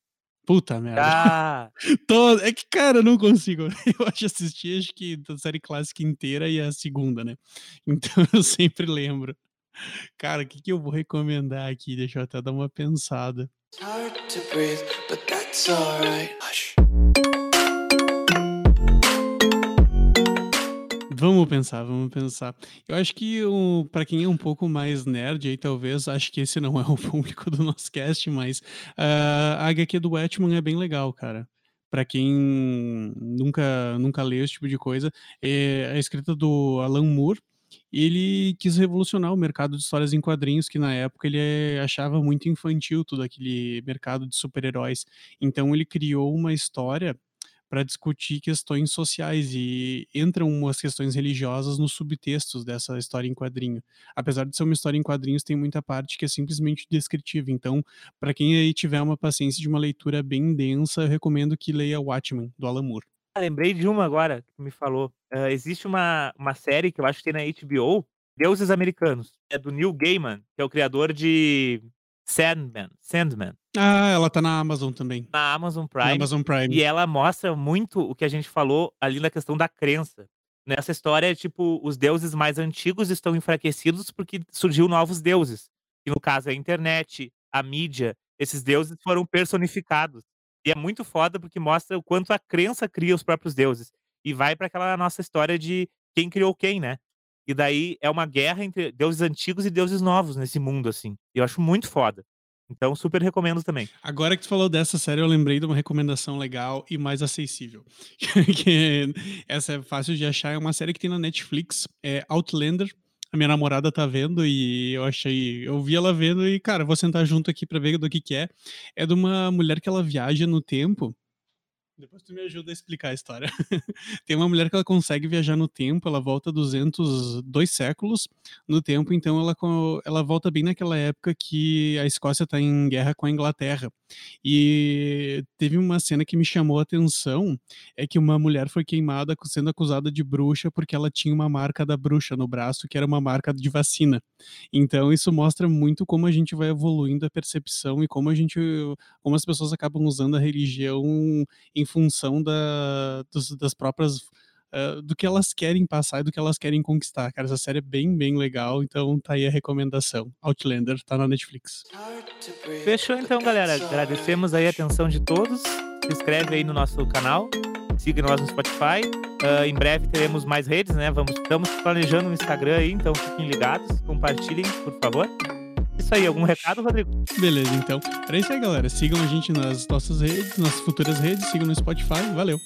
Puta merda. Já. É que, cara, eu não consigo. Eu acho assisti acho que da série clássica inteira e a 2ª, né. Então eu sempre lembro. Cara, que que eu vou recomendar aqui? Deixa eu até dar uma pensada. It's hard to breathe, but that's alright. Vamos pensar, vamos pensar. Eu acho que o pra quem é um pouco mais nerd aí, talvez, acho que esse não é o público do nosso cast, mas, hã, a HQ do Watchmen é bem legal, cara. Pra quem nunca nunca leu esse tipo de coisa, é escrita do Alan Moore, ele quis revolucionar o mercado de histórias em quadrinhos, que na época ele, eh, achava muito infantil todo aquele mercado de super-heróis. Então ele criou uma história pra discutir questões sociais e entram umas questões religiosas nos subtextos dessa história em quadrinho. Apesar de ser uma história em quadrinhos, tem muita parte que é simplesmente descritiva. Então, pra quem aí tiver uma paciência de uma leitura bem densa, eu recomendo que leia Watchmen, do Alan Moore. Ah, lembrei de uma agora, que me falou. Hã, existe uma uma série que eu acho que tem na HBO, Deuses Americanos. É do Neil Gaiman, que é o criador de Sandman. Sandman. Ah, ela tá na Amazon também. Na Amazon Na Prime. Amazon Prime. E ela mostra muito o que a gente falou ali na questão da crença. Nessa história, tipo, os deuses mais antigos estão enfraquecidos porque surgiu novos deuses. E no caso a internet, a mídia, esses deuses foram personificados. E é muito foda porque mostra o quanto a crença cria os próprios deuses. E vai para aquela nossa história de quem criou quem, né? E daí é uma guerra entre deuses antigos e deuses novos nesse mundo, assim. Eu acho muito foda. Então, super recomendo também. Agora que tu falou dessa série, eu lembrei de uma recomendação legal e mais acessível. que essa é fácil de achar, é uma série que tem na Netflix, é Outlander. A minha namorada tá vendo e eu achei, eu vi ela vendo e, cara, vou sentar junto aqui pra ver do que que é. É de uma mulher que ela viaja no tempo. Depois tu me ajuda a explicar a história. Tem uma mulher que ela consegue viajar no tempo, ela volta 200, dois séculos no tempo, então ela, ela volta bem naquela época que a Escócia está em guerra com a Inglaterra. E teve uma cena que me chamou a atenção, é que uma mulher foi queimada sendo acusada de bruxa porque ela tinha uma marca da bruxa no braço, que era uma marca de vacina. Então isso mostra muito como a gente vai evoluindo a percepção e como a gente, como as pessoas acabam usando a religião em função da, das próprias ah, do que elas querem passar e do que elas querem conquistar. Cara, essa série é bem, bem legal, então tá aí a recomendação. Outlander tá na Netflix. Fechou então, galera. Agradecemos aí a atenção de todos. Se inscreve aí no nosso canal. Siga nós no Spotify. Ah, em breve teremos mais redes, né? Vamos, estamos planejando no Instagram aí, então fiquem ligados. Compartilhem, por favor. Isso aí, algum recado, Rodrigo? Beleza, então. Era isso aí, galera. Sigam a gente nas nossas redes, nas futuras redes, sigam no Spotify. Valeu!